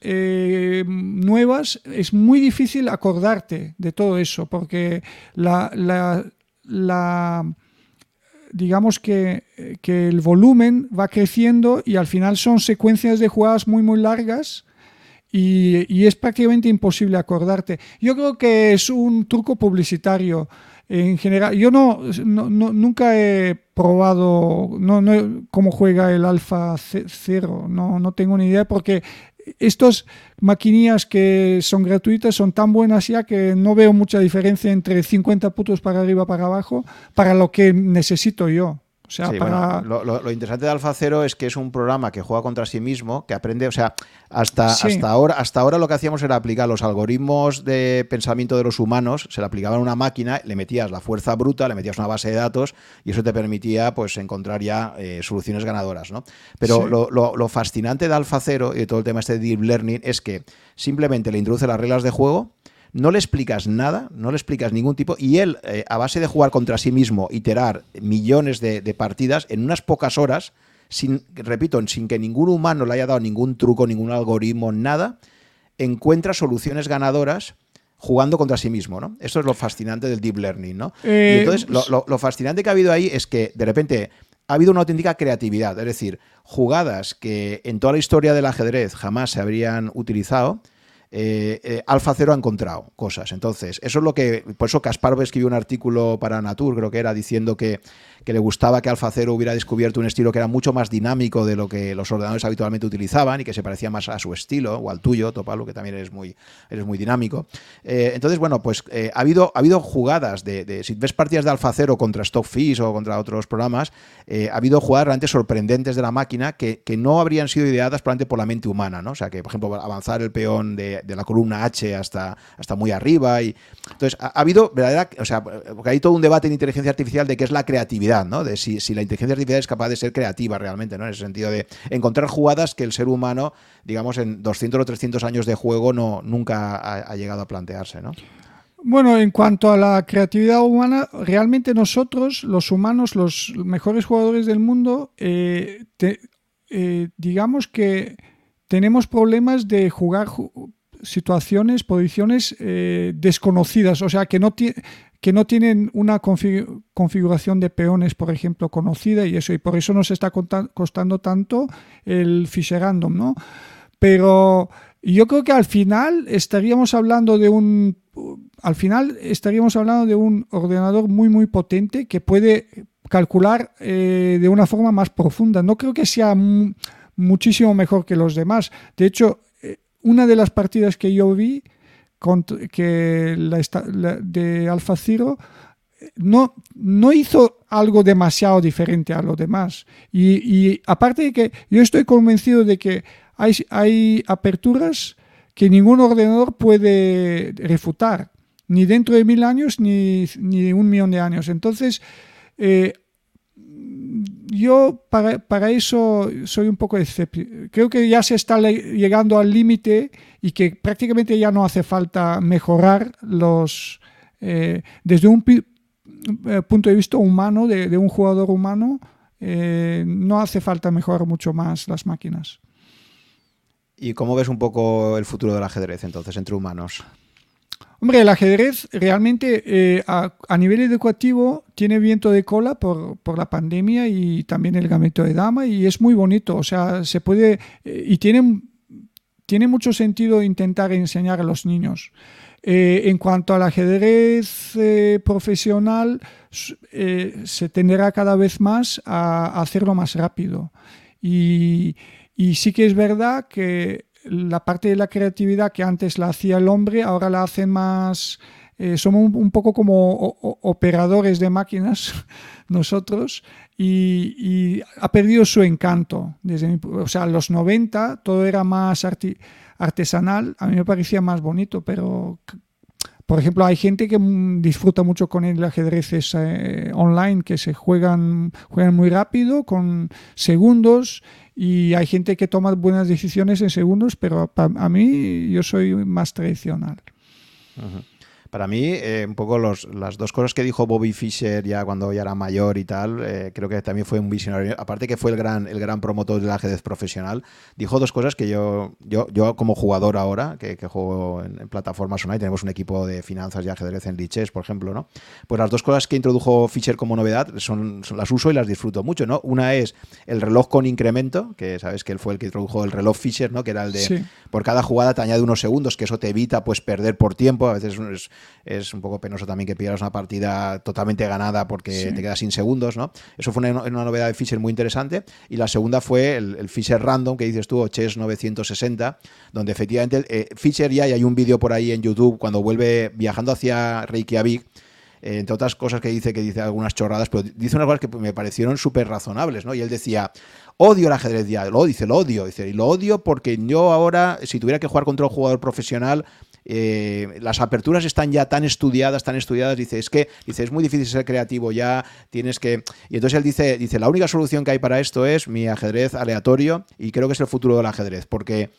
nuevas, es muy difícil acordarte de todo eso, porque la, la digamos que, el volumen va creciendo y al final son secuencias de jugadas muy muy largas y, es prácticamente imposible acordarte. Yo creo que es un truco publicitario en general. Yo no, nunca he probado no, cómo juega el Alfa Cero, no, no tengo ni idea porque estos maquinillas que son gratuitas son tan buenas ya que no veo mucha diferencia entre 50 putos para arriba para abajo para lo que necesito yo. O sea, para... lo, interesante de Alfa Cero es que es un programa que juega contra sí mismo, que aprende, o sea, hasta, hasta, ahora, hasta ahora lo que hacíamos era aplicar los algoritmos de pensamiento de los humanos, se le aplicaban a una máquina, le metías la fuerza bruta, le metías una base de datos y eso te permitía pues encontrar ya eh, soluciones ganadoras, ¿no? Pero lo, lo, fascinante de Alfa Cero y de todo el tema este de Deep Learning es que simplemente le introduce las reglas de juego, no le explicas nada, no le explicas ningún tipo, y él, eh, a base de jugar contra sí mismo, iterar millones de, partidas, en unas pocas horas, sin, repito, sin que ningún humano le haya dado ningún truco, ningún algoritmo, nada, encuentra soluciones ganadoras jugando contra sí mismo, ¿no? Eso es lo fascinante del deep learning, ¿no? y eh, entonces, lo, lo fascinante que ha habido ahí es que, de repente, ha habido una auténtica creatividad, es decir, jugadas que en toda la historia del ajedrez jamás se habrían utilizado, eh, eh, Alfa Cero ha encontrado cosas. Entonces, eso es lo que. Por eso Kasparov escribió un artículo para Natur, creo que era, diciendo que que le gustaba que Alfa Cero hubiera descubierto un estilo que era mucho más dinámico de lo que los ordenadores habitualmente utilizaban y que se parecía más a su estilo o al tuyo, Topalo, que también eres muy, muy dinámico. Eh, entonces, bueno, pues eh, ha, habido, ha habido jugadas de, Si ves partidas de Alfa Cero contra Stockfish o contra otros programas, eh, ha habido jugadas realmente sorprendentes de la máquina que, no habrían sido ideadas probablemente por la mente humana, ¿no? O sea, que, por ejemplo, avanzar el peón de, la columna H hasta, hasta muy arriba. y Entonces, ha, ha habido verdadera. O sea, porque hay todo un debate en inteligencia artificial de qué es la creatividad de si, la inteligencia artificial es capaz de ser creativa realmente, ¿no? En ese sentido de encontrar jugadas que el ser humano, digamos, en 200 o 300 años de juego no, nunca ha, llegado a plantearse, ¿no? Bueno, en cuanto a la creatividad humana, realmente nosotros, los humanos, los mejores jugadores del mundo, eh, eh, digamos que tenemos problemas de jugar situaciones, posiciones eh, desconocidas, o sea, que no, que no tienen una configuración de peones, por ejemplo, conocida y eso, y por eso nos está costando tanto el Fisher Random, ¿no? Pero yo creo que al final estaríamos hablando de un al final estaríamos hablando de un ordenador muy muy potente que puede calcular eh, de una forma más profunda. No creo que sea muchísimo mejor que los demás. De hecho, eh, una de las partidas que yo vi que la, de Alfa Ciro no, no hizo algo demasiado diferente a lo demás. Y, aparte de que yo estoy convencido de que hay, hay aperturas que ningún ordenador puede refutar, ni dentro de mil años ni, ni un millón de años. Entonces, eh, yo para, eso soy un poco escéptico. Creo que ya se está llegando al límite y que prácticamente ya no hace falta mejorar los... Eh, desde un eh, punto de vista humano, de, de un jugador humano, eh, no hace falta mejorar mucho más las máquinas. ¿Y cómo ves un poco el futuro del ajedrez entonces entre humanos? Hombre, el ajedrez realmente eh, a, nivel educativo tiene viento de cola por, por, la pandemia y también el gamito de dama y es muy bonito. O sea, se puede eh, y tiene, tiene mucho sentido intentar enseñar a los niños. Eh, en cuanto al ajedrez profesional, se tenderá cada vez más a, hacerlo más rápido. Y sí que es verdad que la parte de la creatividad que antes la hacía el hombre, ahora la hacen más... Eh, somos un, poco como operadores de máquinas <laughs> nosotros y, ha perdido su encanto. Desde o sea, los 90 todo era más artesanal, a mí me parecía más bonito, pero por ejemplo, hay gente que disfruta mucho con el ajedrez eh, online, que se juegan, juegan muy rápido, con segundos, y hay gente que toma buenas decisiones en segundos, pero a mí yo soy más tradicional. Para mí, eh, un poco los, las dos cosas que dijo Bobby Fischer ya cuando ya era mayor y tal, eh, creo que también fue un visionario. Aparte que fue el gran, el gran promotor del ajedrez profesional, dijo dos cosas que yo, yo, yo como jugador ahora, que, que juego en, plataformas online, tenemos un equipo de finanzas y ajedrez en Liches, por ejemplo, ¿no? Pues las dos cosas que introdujo Fischer como novedad son, las uso y las disfruto mucho, ¿no? Una es el reloj con incremento, que sabes que él fue el que introdujo el reloj Fischer, ¿no? Que era el de por cada jugada te añade unos segundos, que eso te evita pues perder por tiempo, a veces es, es un poco penoso también que pierdas una partida totalmente ganada porque te quedas sin segundos, ¿no? Eso fue una, novedad de Fisher muy interesante. Y la segunda fue el, Fisher Random, que dices tú, o Chess 960, donde efectivamente eh, Fisher ya, y hay un vídeo por ahí en YouTube cuando vuelve viajando hacia Reykjavik, eh, entre otras cosas que dice, que dice algunas chorradas, pero dice unas cosas que me parecieron súper razonables, ¿no? Y él decía, odio el ajedrez ya, lo dice, lo odio, dice, y lo odio porque yo ahora, si tuviera que jugar contra un jugador profesional, eh, las aperturas están ya tan estudiadas, tan estudiadas, dice, es que dice, es muy difícil ser creativo, ya tienes que... Y entonces él dice, dice, la única solución que hay para esto es mi ajedrez aleatorio y creo que es el futuro del ajedrez, porque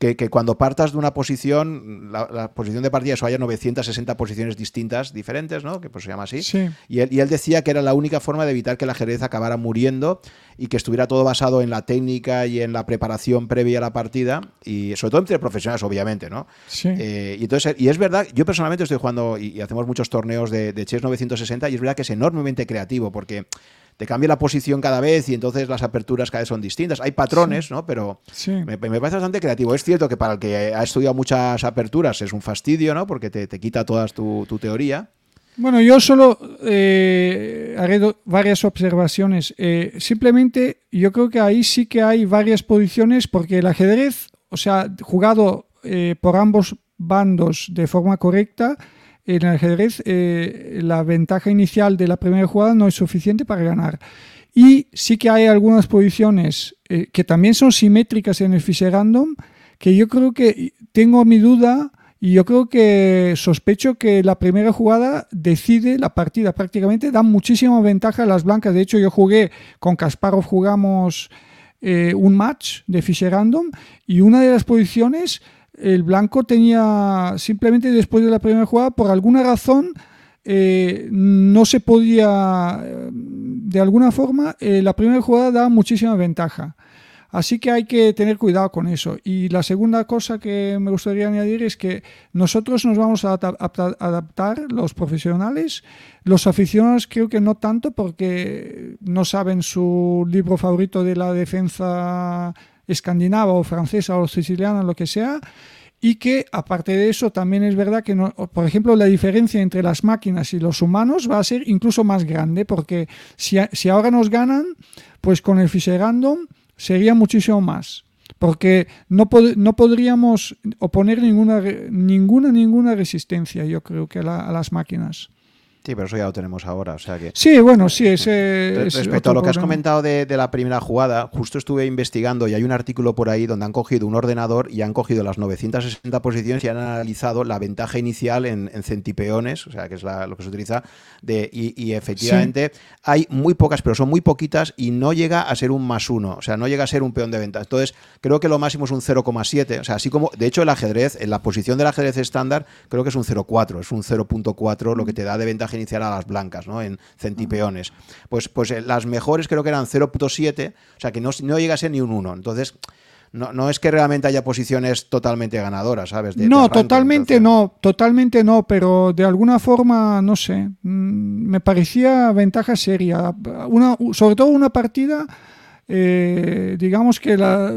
que, cuando partas de una posición, la, posición de partida, eso haya 960 posiciones distintas, diferentes, ¿no? Que pues se llama así. Y, él, decía que era la única forma de evitar que el ajedrez acabara muriendo y que estuviera todo basado en la técnica y en la preparación previa a la partida, y sobre todo entre profesionales, obviamente, ¿no? Sí. Eh, y, entonces, y es verdad, yo personalmente estoy jugando y, hacemos muchos torneos de, de Chess 960 y es verdad que es enormemente creativo porque te cambia la posición cada vez y entonces las aperturas cada vez son distintas. Hay patrones, ¿no? Pero me, parece bastante creativo. Es cierto que para el que ha estudiado muchas aperturas es un fastidio, ¿no? Porque te, quita toda tu, teoría. Bueno, yo solo eh, haré varias observaciones. Eh, simplemente yo creo que ahí sí que hay varias posiciones porque el ajedrez, o sea, jugado eh, por ambos bandos de forma correcta, en el ajedrez eh, la ventaja inicial de la primera jugada no es suficiente para ganar. Y sí que hay algunas posiciones eh, que también son simétricas en el Fischer Random, que yo creo que tengo mi duda y yo creo que sospecho que la primera jugada decide la partida. Prácticamente da muchísima ventaja a las blancas. De hecho, yo jugué con Kasparov, jugamos eh, un match de Fischer Random y una de las posiciones el blanco tenía simplemente después de la primera jugada, por alguna razón, eh, no se podía, de alguna forma, eh, la primera jugada da muchísima ventaja. Así que hay que tener cuidado con eso. Y la segunda cosa que me gustaría añadir es que nosotros nos vamos a adaptar, los profesionales, los aficionados creo que no tanto porque no saben su libro favorito de la defensa escandinava o francesa o siciliana, lo que sea, y que aparte de eso también es verdad que, no, por ejemplo, la diferencia entre las máquinas y los humanos va a ser incluso más grande, porque si, si ahora nos ganan, pues con el Fisher Random sería muchísimo más porque no, no podríamos oponer ninguna, ninguna, ninguna resistencia, yo creo que a, las máquinas. Sí, pero eso ya lo tenemos ahora. O sea que... Sí, bueno, sí, ese. Respecto a lo que has comentado de, la primera jugada, justo estuve investigando y hay un artículo por ahí donde han cogido un ordenador y han cogido las 960 posiciones y han analizado la ventaja inicial en, centipeones, o sea, que es lo que se utiliza, de, y, efectivamente hay muy pocas, pero son muy poquitas y no llega a ser un más uno, o sea, no llega a ser un peón de venta. Entonces, creo que lo máximo es un 0,7, o sea, así como, de hecho, el ajedrez, en la posición del ajedrez estándar, creo que es un 0,4, es un 0.4 lo que te da de ventaja inicial a las blancas, ¿no? En centipeones. Pues, pues eh, las mejores creo que eran 0.7, o sea que no, no llega a ser ni un 1. Entonces, no, no, es que realmente haya posiciones totalmente ganadoras, ¿sabes? no, totalmente no, totalmente no, pero de alguna forma, no sé, mm, me parecía ventaja seria. Una, sobre todo una partida, eh, digamos que la,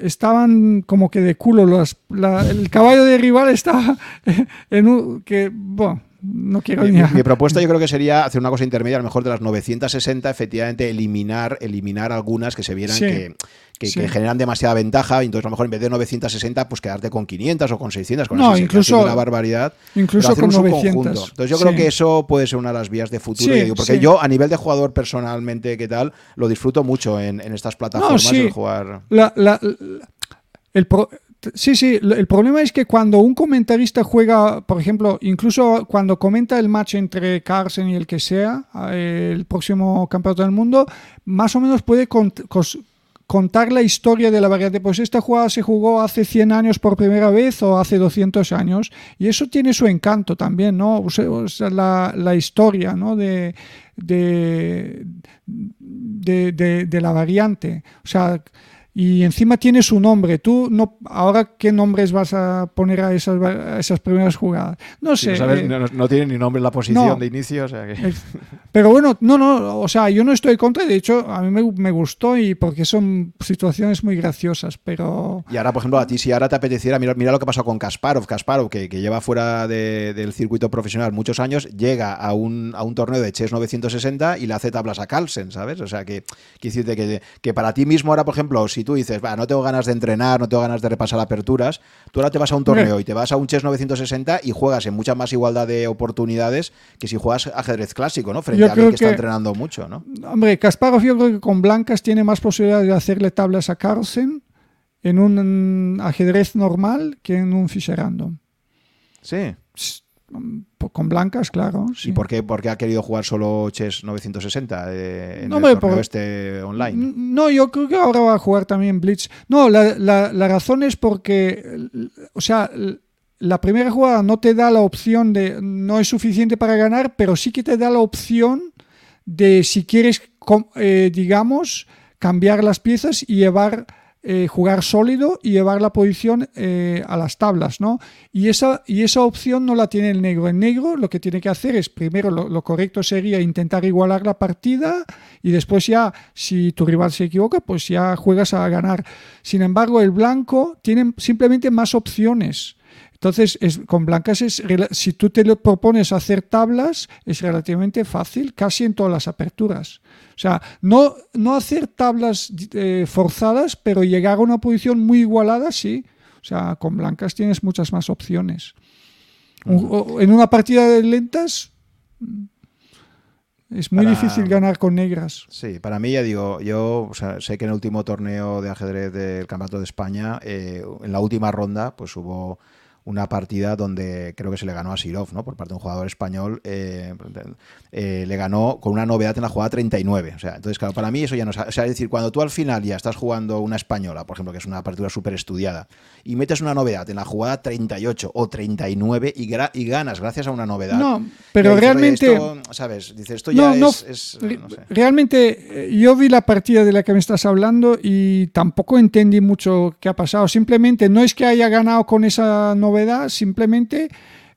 estaban como que de culo, el caballo de rival estaba <laughs> en un... que, bueno, no quiero mi, mi, propuesta yo creo que sería hacer una cosa intermedia, a lo mejor de las 960, efectivamente eliminar, eliminar algunas que se vieran que, generan demasiada ventaja, y entonces a lo mejor en vez de 960, pues quedarte con 500 o con 600, con no, incluso una barbaridad. Incluso con 900. Entonces yo creo que eso puede ser una de las vías de futuro, porque yo a nivel de jugador personalmente, ¿qué tal? Lo disfruto mucho en, estas plataformas, el jugar. el Sí, sí, el problema es que cuando un comentarista juega, por ejemplo, incluso cuando comenta el match entre Carlsen y el que sea, el próximo campeonato del mundo, más o menos puede contar la historia de la variante. Pues esta jugada se jugó hace 100 años por primera vez o hace 200 años. Y eso tiene su encanto también, ¿no? O sea, la, historia, ¿no? De, de, de la variante. O sea y encima tiene su nombre. Tú no, ahora qué nombres vas a poner a esas, esas primeras jugadas. No sé. Eh, no, tiene ni nombre la posición de inicio. Pero bueno, no, no, o sea, yo no estoy contra. De hecho, a mí me, gustó y porque son situaciones muy graciosas. Pero y ahora, por ejemplo, a ti si ahora te apeteciera, mira, mira lo que pasó con Kasparov. Kasparov, que, que lleva fuera del circuito profesional muchos años, llega a un, a un torneo de chess 960 y le hace tablas a Carlsen, ¿sabes? O sea, que, decirte que, que para ti mismo ahora, por ejemplo, si tú dices, va, no tengo ganas de entrenar, no tengo ganas de repasar aperturas, tú ahora te vas a un torneo y te vas a un Chess 960 y juegas en mucha más igualdad de oportunidades que si juegas ajedrez clásico, ¿no? Frente a alguien que, está entrenando mucho, ¿no? Hombre, Kasparov yo creo que con blancas tiene más posibilidades de hacerle tablas a Carlsen en un ajedrez normal que en un Fischer Random. Sí. Con blancas, claro. ¿Y por qué, ha querido jugar solo Chess 960 eh, en el torneo este online? No, yo creo que ahora va a jugar también Blitz. No, la, razón es porque, o sea, la primera jugada no te da la opción de, no es suficiente para ganar, pero sí que te da la opción de si quieres, eh, digamos, cambiar las piezas y llevar eh, jugar sólido y llevar la posición eh, a las tablas, ¿no? Y esa, y esa opción no la tiene el negro. El negro lo que tiene que hacer es, primero, lo, correcto sería intentar igualar la partida y después ya, si tu rival se equivoca, pues ya juegas a ganar. Sin embargo, el blanco tiene simplemente más opciones. Entonces, es, con blancas, es, si tú te lo propones hacer tablas, es relativamente fácil, casi en todas las aperturas. O sea, no, no hacer tablas eh, forzadas, pero llegar a una posición muy igualada, sí. O sea, con blancas tienes muchas más opciones. en una partida de lentas es muy difícil ganar con negras. Sí, para mí ya digo, yo sé que en el último torneo de ajedrez del Campeonato de España, eh, en la última ronda, pues hubo una partida donde creo que se le ganó a Sirov, ¿no? Por parte de un jugador español, eh, eh, le ganó con una novedad en la jugada 39. O sea, entonces, claro, para mí eso ya no... O sea, es decir, cuando tú al final ya estás jugando una española, por ejemplo, que es una partida súper estudiada, y metes una novedad en la jugada 38 o 39 y, y ganas gracias a una novedad. No, pero realmente... ¿Sabes? Dices, esto ya es... Realmente, eh, yo vi la partida de la que me estás hablando y tampoco entendí mucho qué ha pasado. Simplemente no es que haya ganado con esa novedad simplemente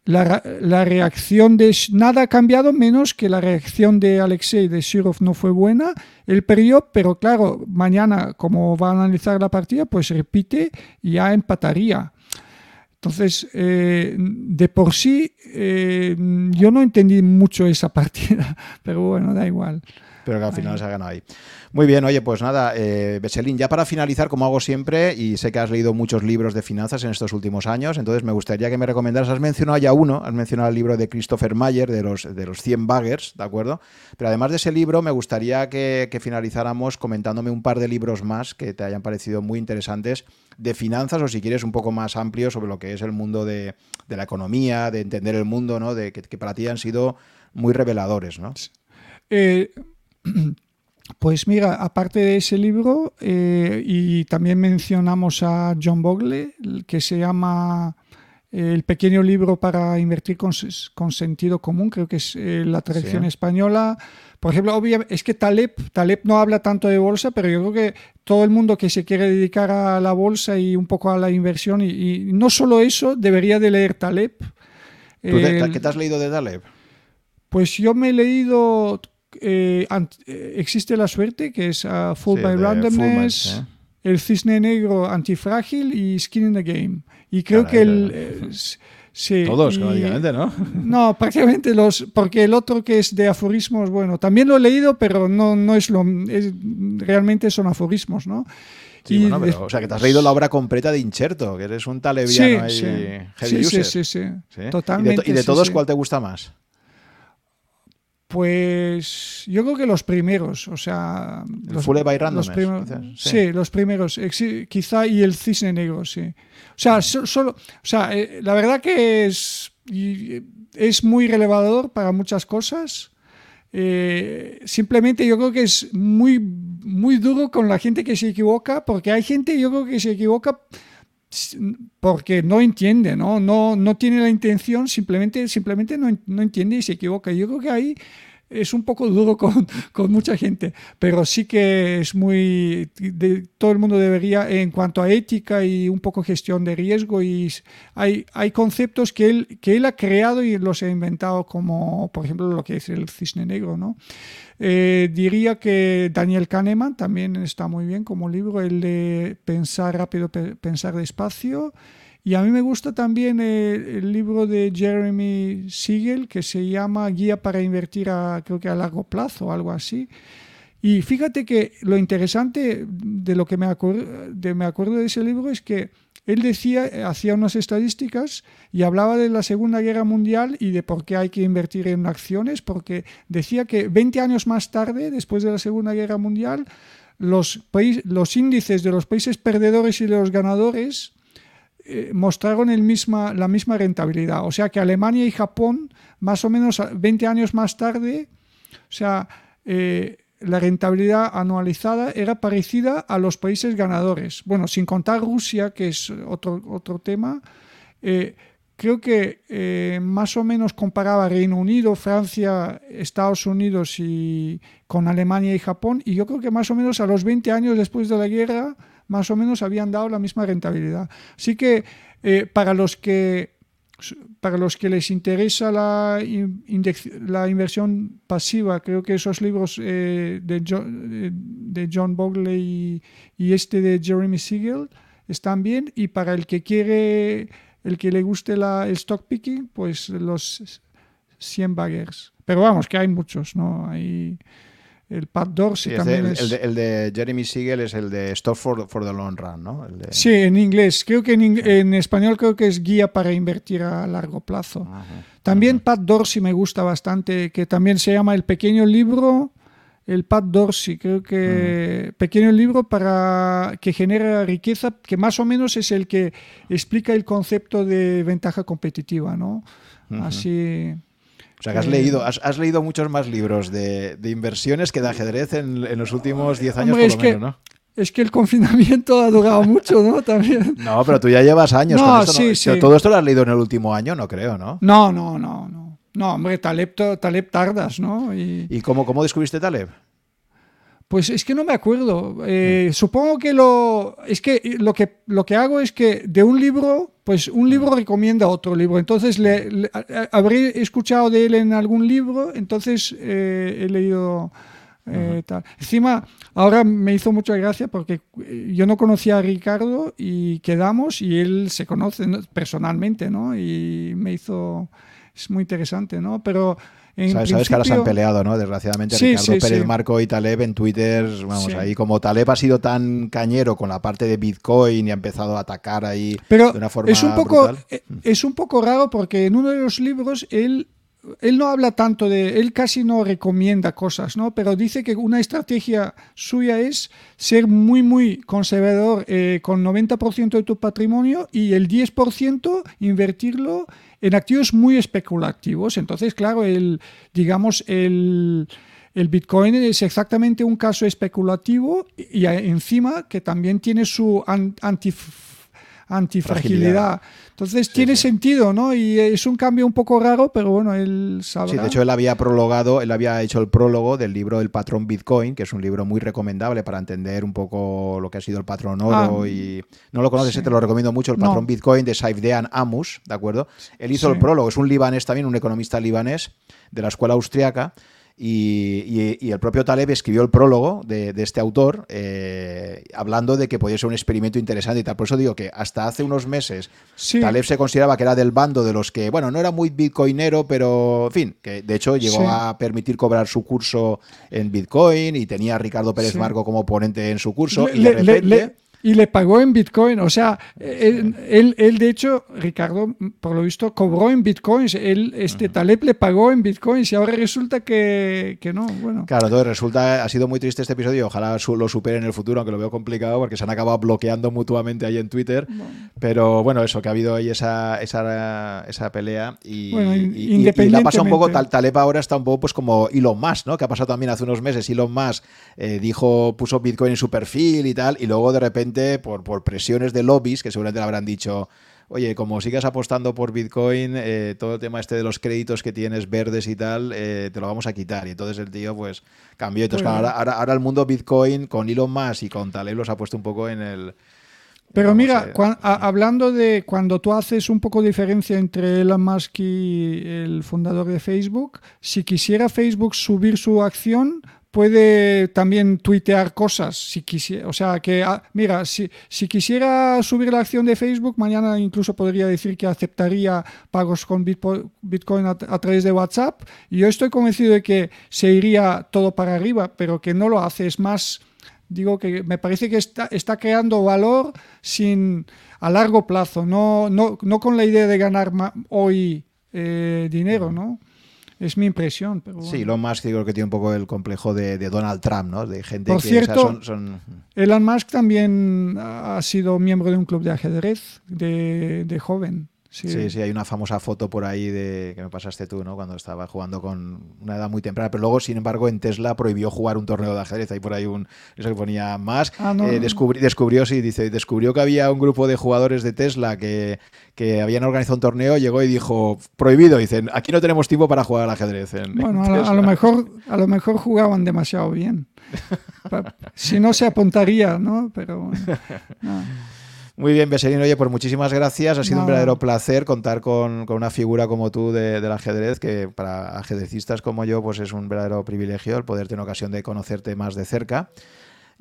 la, reacción de... Nada ha cambiado menos que la reacción de Alexei de Shirov no fue buena. Él perdió, pero claro, mañana como va a analizar la partida, pues repite y ya empataría. Entonces, eh, de por sí, eh, yo no entendí mucho esa <laughs> partida, pero bueno, da igual. Pero que al final se ha ganado ahí. Muy bien, oye, pues nada, eh, ya para finalizar, como hago siempre, y sé que has leído muchos libros de finanzas en estos últimos años, entonces me gustaría que me recomendaras, has mencionado ya uno, has mencionado el libro de Christopher Mayer, de los, de los 100 baggers, ¿de acuerdo? Pero además de ese libro, me gustaría que, finalizáramos comentándome un par de libros más que te hayan parecido muy interesantes de finanzas o si quieres un poco más amplio sobre lo que es el mundo de, la economía, de entender el mundo, ¿no? De que, que para ti han sido muy reveladores, ¿no? Eh, <clears throat> pues mira, aparte de ese libro, eh, y también mencionamos a John Bogle, que se llama eh, El pequeño libro para invertir con, sentido común, creo que es la traducción española. Por ejemplo, es que Taleb, Taleb no habla tanto de bolsa, pero yo creo que todo el mundo que se quiere dedicar a la bolsa y un poco a la inversión, y, no solo eso, debería de leer Taleb. ¿Qué te has leído de Taleb? Pues yo me he leído eh, eh, existe la suerte, que es uh, Full by Randomness, el cisne negro antifrágil y Skin in the Game. Y creo que el... Eh, sí, Todos, prácticamente, ¿no? <laughs> No, prácticamente los, porque el otro que es de aforismos, bueno, también lo he leído, pero no, no es lo, realmente son aforismos, ¿no? Sí, bueno, pero, o sea, que te has leído la obra completa de Incherto, que eres un taleviano ahí, sí, sí, sí, sí, totalmente. ¿Y de, todos cuál te gusta más? Pues yo creo que los primeros, o sea... los, Full by los primeros, sí. los primeros, quizá y el cisne negro, sí. O sea, solo, o sea eh, la verdad que es, es muy relevador para muchas cosas. Eh, simplemente yo creo que es muy, muy duro con la gente que se equivoca, porque hay gente yo creo que se equivoca porque no entiende, ¿no? No, no tiene la intención, simplemente, simplemente no, no entiende y se equivoca. Yo creo que ahí es un poco duro con, <laughs> con, mucha gente, pero sí que es muy... De, todo el mundo debería, en cuanto a ética y un poco gestión de riesgo, y hay, hay conceptos que él, que él ha creado y los ha inventado, como por ejemplo lo que es el cisne negro, ¿no? Eh, diría que Daniel Kahneman también está muy bien como libro, el de Pensar rápido, pensar despacio. Y a mí me gusta también el, libro de Jeremy Siegel que se llama Guía para invertir a, creo que a largo plazo o algo así. Y fíjate que lo interesante de lo que me acuerdo de ese libro es que él decía, hacía unas estadísticas y hablaba de la Segunda Guerra Mundial y de por qué hay que invertir en acciones, porque decía que 20 años más tarde, después de la Segunda Guerra Mundial, los, los índices de los países perdedores y de los ganadores eh, mostraron el misma, la misma rentabilidad. O sea que Alemania y Japón, más o menos 20 años más tarde, o sea, eh, la rentabilidad anualizada era parecida a los países ganadores. Bueno, sin contar Rusia, que es otro, otro tema, eh, creo que eh, más o menos comparaba Reino Unido, Francia, Estados Unidos y con Alemania y Japón, y yo creo que más o menos a los 20 años después de la guerra, más o menos habían dado la misma rentabilidad. Así que eh, para los que para los que les interesa la, la inversión pasiva, creo que esos libros eh, de, John, de John Bogley y, este de Jeremy Siegel están bien. Y para el que quiere, el que le guste la, el stock picking, pues los 100 baggers. Pero vamos, que hay muchos, ¿no? Hay el Pat Dorsey también el, es... El de, Jeremy Siegel es el de Stop for, for the Long Run, ¿no? Sí, en inglés. Creo que en, español creo que es guía para invertir a largo plazo. también Pat Dorsey me gusta bastante, que también se llama El Pequeño Libro. El Pat Dorsey, creo que pequeño libro para que genera riqueza, que más o menos es el que explica el concepto de ventaja competitiva, ¿no? Así. O sea, que has leído, has, leído muchos más libros de, inversiones que de ajedrez en, los últimos 10 años por lo menos, ¿no? Es que el confinamiento ha durado mucho, ¿no? <laughs> También. No, pero tú ya llevas años con esto. Sí, sí. Todo esto lo has leído en el último año, no creo, ¿no? No, no, no, no. No, hombre, Taleb, Taleb tardas, ¿no? ¿Y, ¿Y cómo, cómo descubriste Taleb? Pues es que no me acuerdo. Eh, supongo que lo. Es que lo que lo que hago es que de un libro, pues un libro recomienda otro libro. Entonces le, habré escuchado de él en algún libro, entonces eh, he leído. Eh, tal. Encima, ahora me hizo mucha gracia porque yo no conocía a Ricardo y quedamos y él se conoce personalmente, ¿no? Y me hizo es muy interesante, ¿no? Pero ¿Sabes, que ahora se han peleado, ¿no? Desgraciadamente, Ricardo Pérez Marco y Taleb en Twitter, vamos, ahí como Taleb ha sido tan cañero con la parte de Bitcoin y ha empezado a atacar ahí de una forma es un poco eh, Es un poco raro porque en uno de los libros él él no habla tanto de, él casi no recomienda cosas, ¿no? Pero dice que una estrategia suya es ser muy, muy conservador eh, con 90% de tu patrimonio y el 10% invertirlo en activos muy especulativos. Entonces, claro, el, digamos, el, Bitcoin es exactamente un caso especulativo y, encima que también tiene su anti antifragilidad. Entonces tiene sentido, ¿no? Y es un cambio un poco raro, pero bueno, él sabe. Sí, de hecho él había prologado, él había hecho el prólogo del libro El patrón Bitcoin, que es un libro muy recomendable para entender un poco lo que ha sido el patrón oro ah, y no lo conoces, te lo recomiendo mucho, el patrón Bitcoin de Saifdean Amus, ¿de acuerdo? Él hizo el prólogo, es un libanés también, un economista libanés de la escuela austriaca y, el propio Taleb escribió el prólogo de, este autor eh, hablando de que podía ser un experimento interesante y tal. Por eso digo que hasta hace unos meses Taleb se consideraba que era del bando de los que, bueno, no era muy bitcoinero, pero en fin, que de hecho llegó a permitir cobrar su curso en Bitcoin y tenía a Ricardo Pérez Marco como ponente en su curso. y de repente, y le pagó en Bitcoin. O sea, él, él, de hecho, Ricardo, por lo visto, cobró en Bitcoins. Él, este Taleb le pagó en Bitcoins y ahora resulta que, que no. Bueno. Claro, entonces resulta, ha sido muy triste este episodio. Ojalá lo supere en el futuro, aunque lo veo complicado porque se han acabado bloqueando mutuamente ahí en Twitter. Pero bueno, eso, que ha habido ahí esa, esa, esa pelea y, y, y, la pasa un poco, Taleb ahora está un poco pues como Elon Musk, ¿no? Que ha pasado también hace unos meses. Elon Musk eh, dijo, puso Bitcoin en su perfil y tal, y luego de repente por, por presiones de lobbies, que seguramente le habrán dicho, oye, como sigas apostando por Bitcoin, eh, todo el tema este de los créditos que tienes verdes y tal, eh, te lo vamos a quitar. Y entonces el tío, pues, cambió. Entonces, ahora, ahora, el mundo Bitcoin con Elon Musk y con Taleb los ha puesto un poco en el... Pero mira, hablando de cuando tú haces un poco de diferencia entre Elon Musk y el fundador de Facebook, si quisiera Facebook subir su acción, puede también tuitear cosas si quisiera. O sea, que, ah, mira, si, si, quisiera subir la acción de Facebook, mañana incluso podría decir que aceptaría pagos con Bitcoin a, través de WhatsApp. Y yo estoy convencido de que se iría todo para arriba, pero que no lo hace. Es más, digo que me parece que está, está creando valor sin a largo plazo, no, no, no con la idea de ganar hoy eh, dinero, ¿no? Es mi impresión. Pero Sí, lo más que creo que tiene un poco el complejo de, Donald Trump, ¿no? De gente Por que cierto, son, Elon Musk también ha sido miembro de un club de ajedrez de, de joven. Sí. sí. hay una famosa foto por ahí de que me pasaste tú, ¿no? Cuando estaba jugando con una edad muy temprana. Pero luego, sin embargo, en Tesla prohibió jugar un torneo de ajedrez. Hay por ahí un. Eso que ponía más. Ah, eh, descubrió, sí, dice, descubrió que había un grupo de jugadores de Tesla que, que habían organizado un torneo, llegó y dijo, prohibido. Dicen, aquí no tenemos tiempo para jugar al ajedrez. bueno, a, lo mejor, a lo mejor jugaban demasiado bien. <laughs> si no, se apuntaría, ¿no? Pero bueno. <laughs> Muy bien, Beserino. Oye, pues muchísimas gracias. Ha sido un verdadero placer contar con, una figura como tú del ajedrez, que para ajedrecistas como yo, pues es un verdadero privilegio el poder tener ocasión de conocerte más de cerca.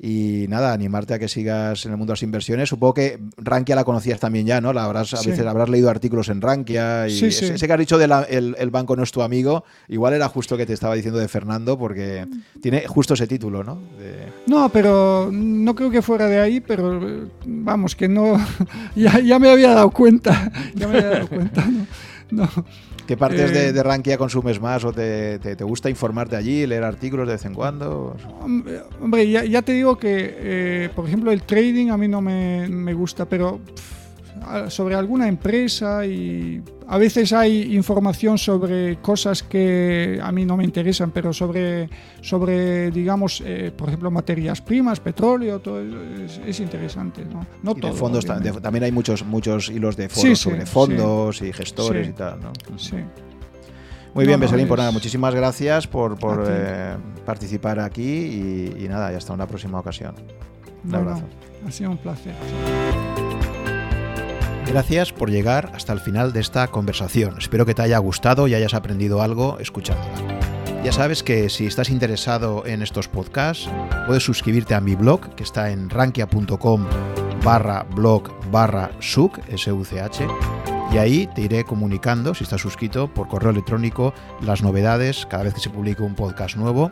Y nada, animarte a que sigas en el mundo de las inversiones. Supongo que Rankia la conocías también ya, ¿no? La habrás, A veces habrás leído artículos en Rankia. Y ese, que has dicho del el, banco no es tu amigo, igual era justo que te estaba diciendo de Fernando, porque tiene justo ese título, ¿no? No, pero no creo que fuera de ahí, pero vamos, que no. <laughs> ya, ya me había dado cuenta. Ya me había dado cuenta, ¿no? no. ¿Qué partes de, eh, de, Rankia consumes más o te, te, gusta informarte allí, leer artículos de vez en cuando? Hombre, ya, te digo que, eh, por ejemplo, el trading a mí no me, me gusta, pero sobre alguna empresa y a veces hay información sobre cosas que a mí no me interesan, pero sobre, sobre digamos, eh, por ejemplo, materias primas, petróleo, todo es, interesante. No, no todo, fondos también hay muchos, muchos hilos de foros sobre fondos y gestores y tal. ¿no? Sí. Muy bien, Beselín, por pues nada, muchísimas gracias por, por eh, participar aquí y, nada, y hasta una próxima ocasión. Un abrazo. ha sido un placer. Gracias por llegar hasta el final de esta conversación. Espero que te haya gustado y hayas aprendido algo escuchándola. Ya sabes que si estás interesado en estos podcasts, puedes suscribirte a mi blog, que está en rankia.com barra blog barra such, Y ahí te iré comunicando, si estás suscrito, por correo electrónico las novedades cada vez que se publique un podcast nuevo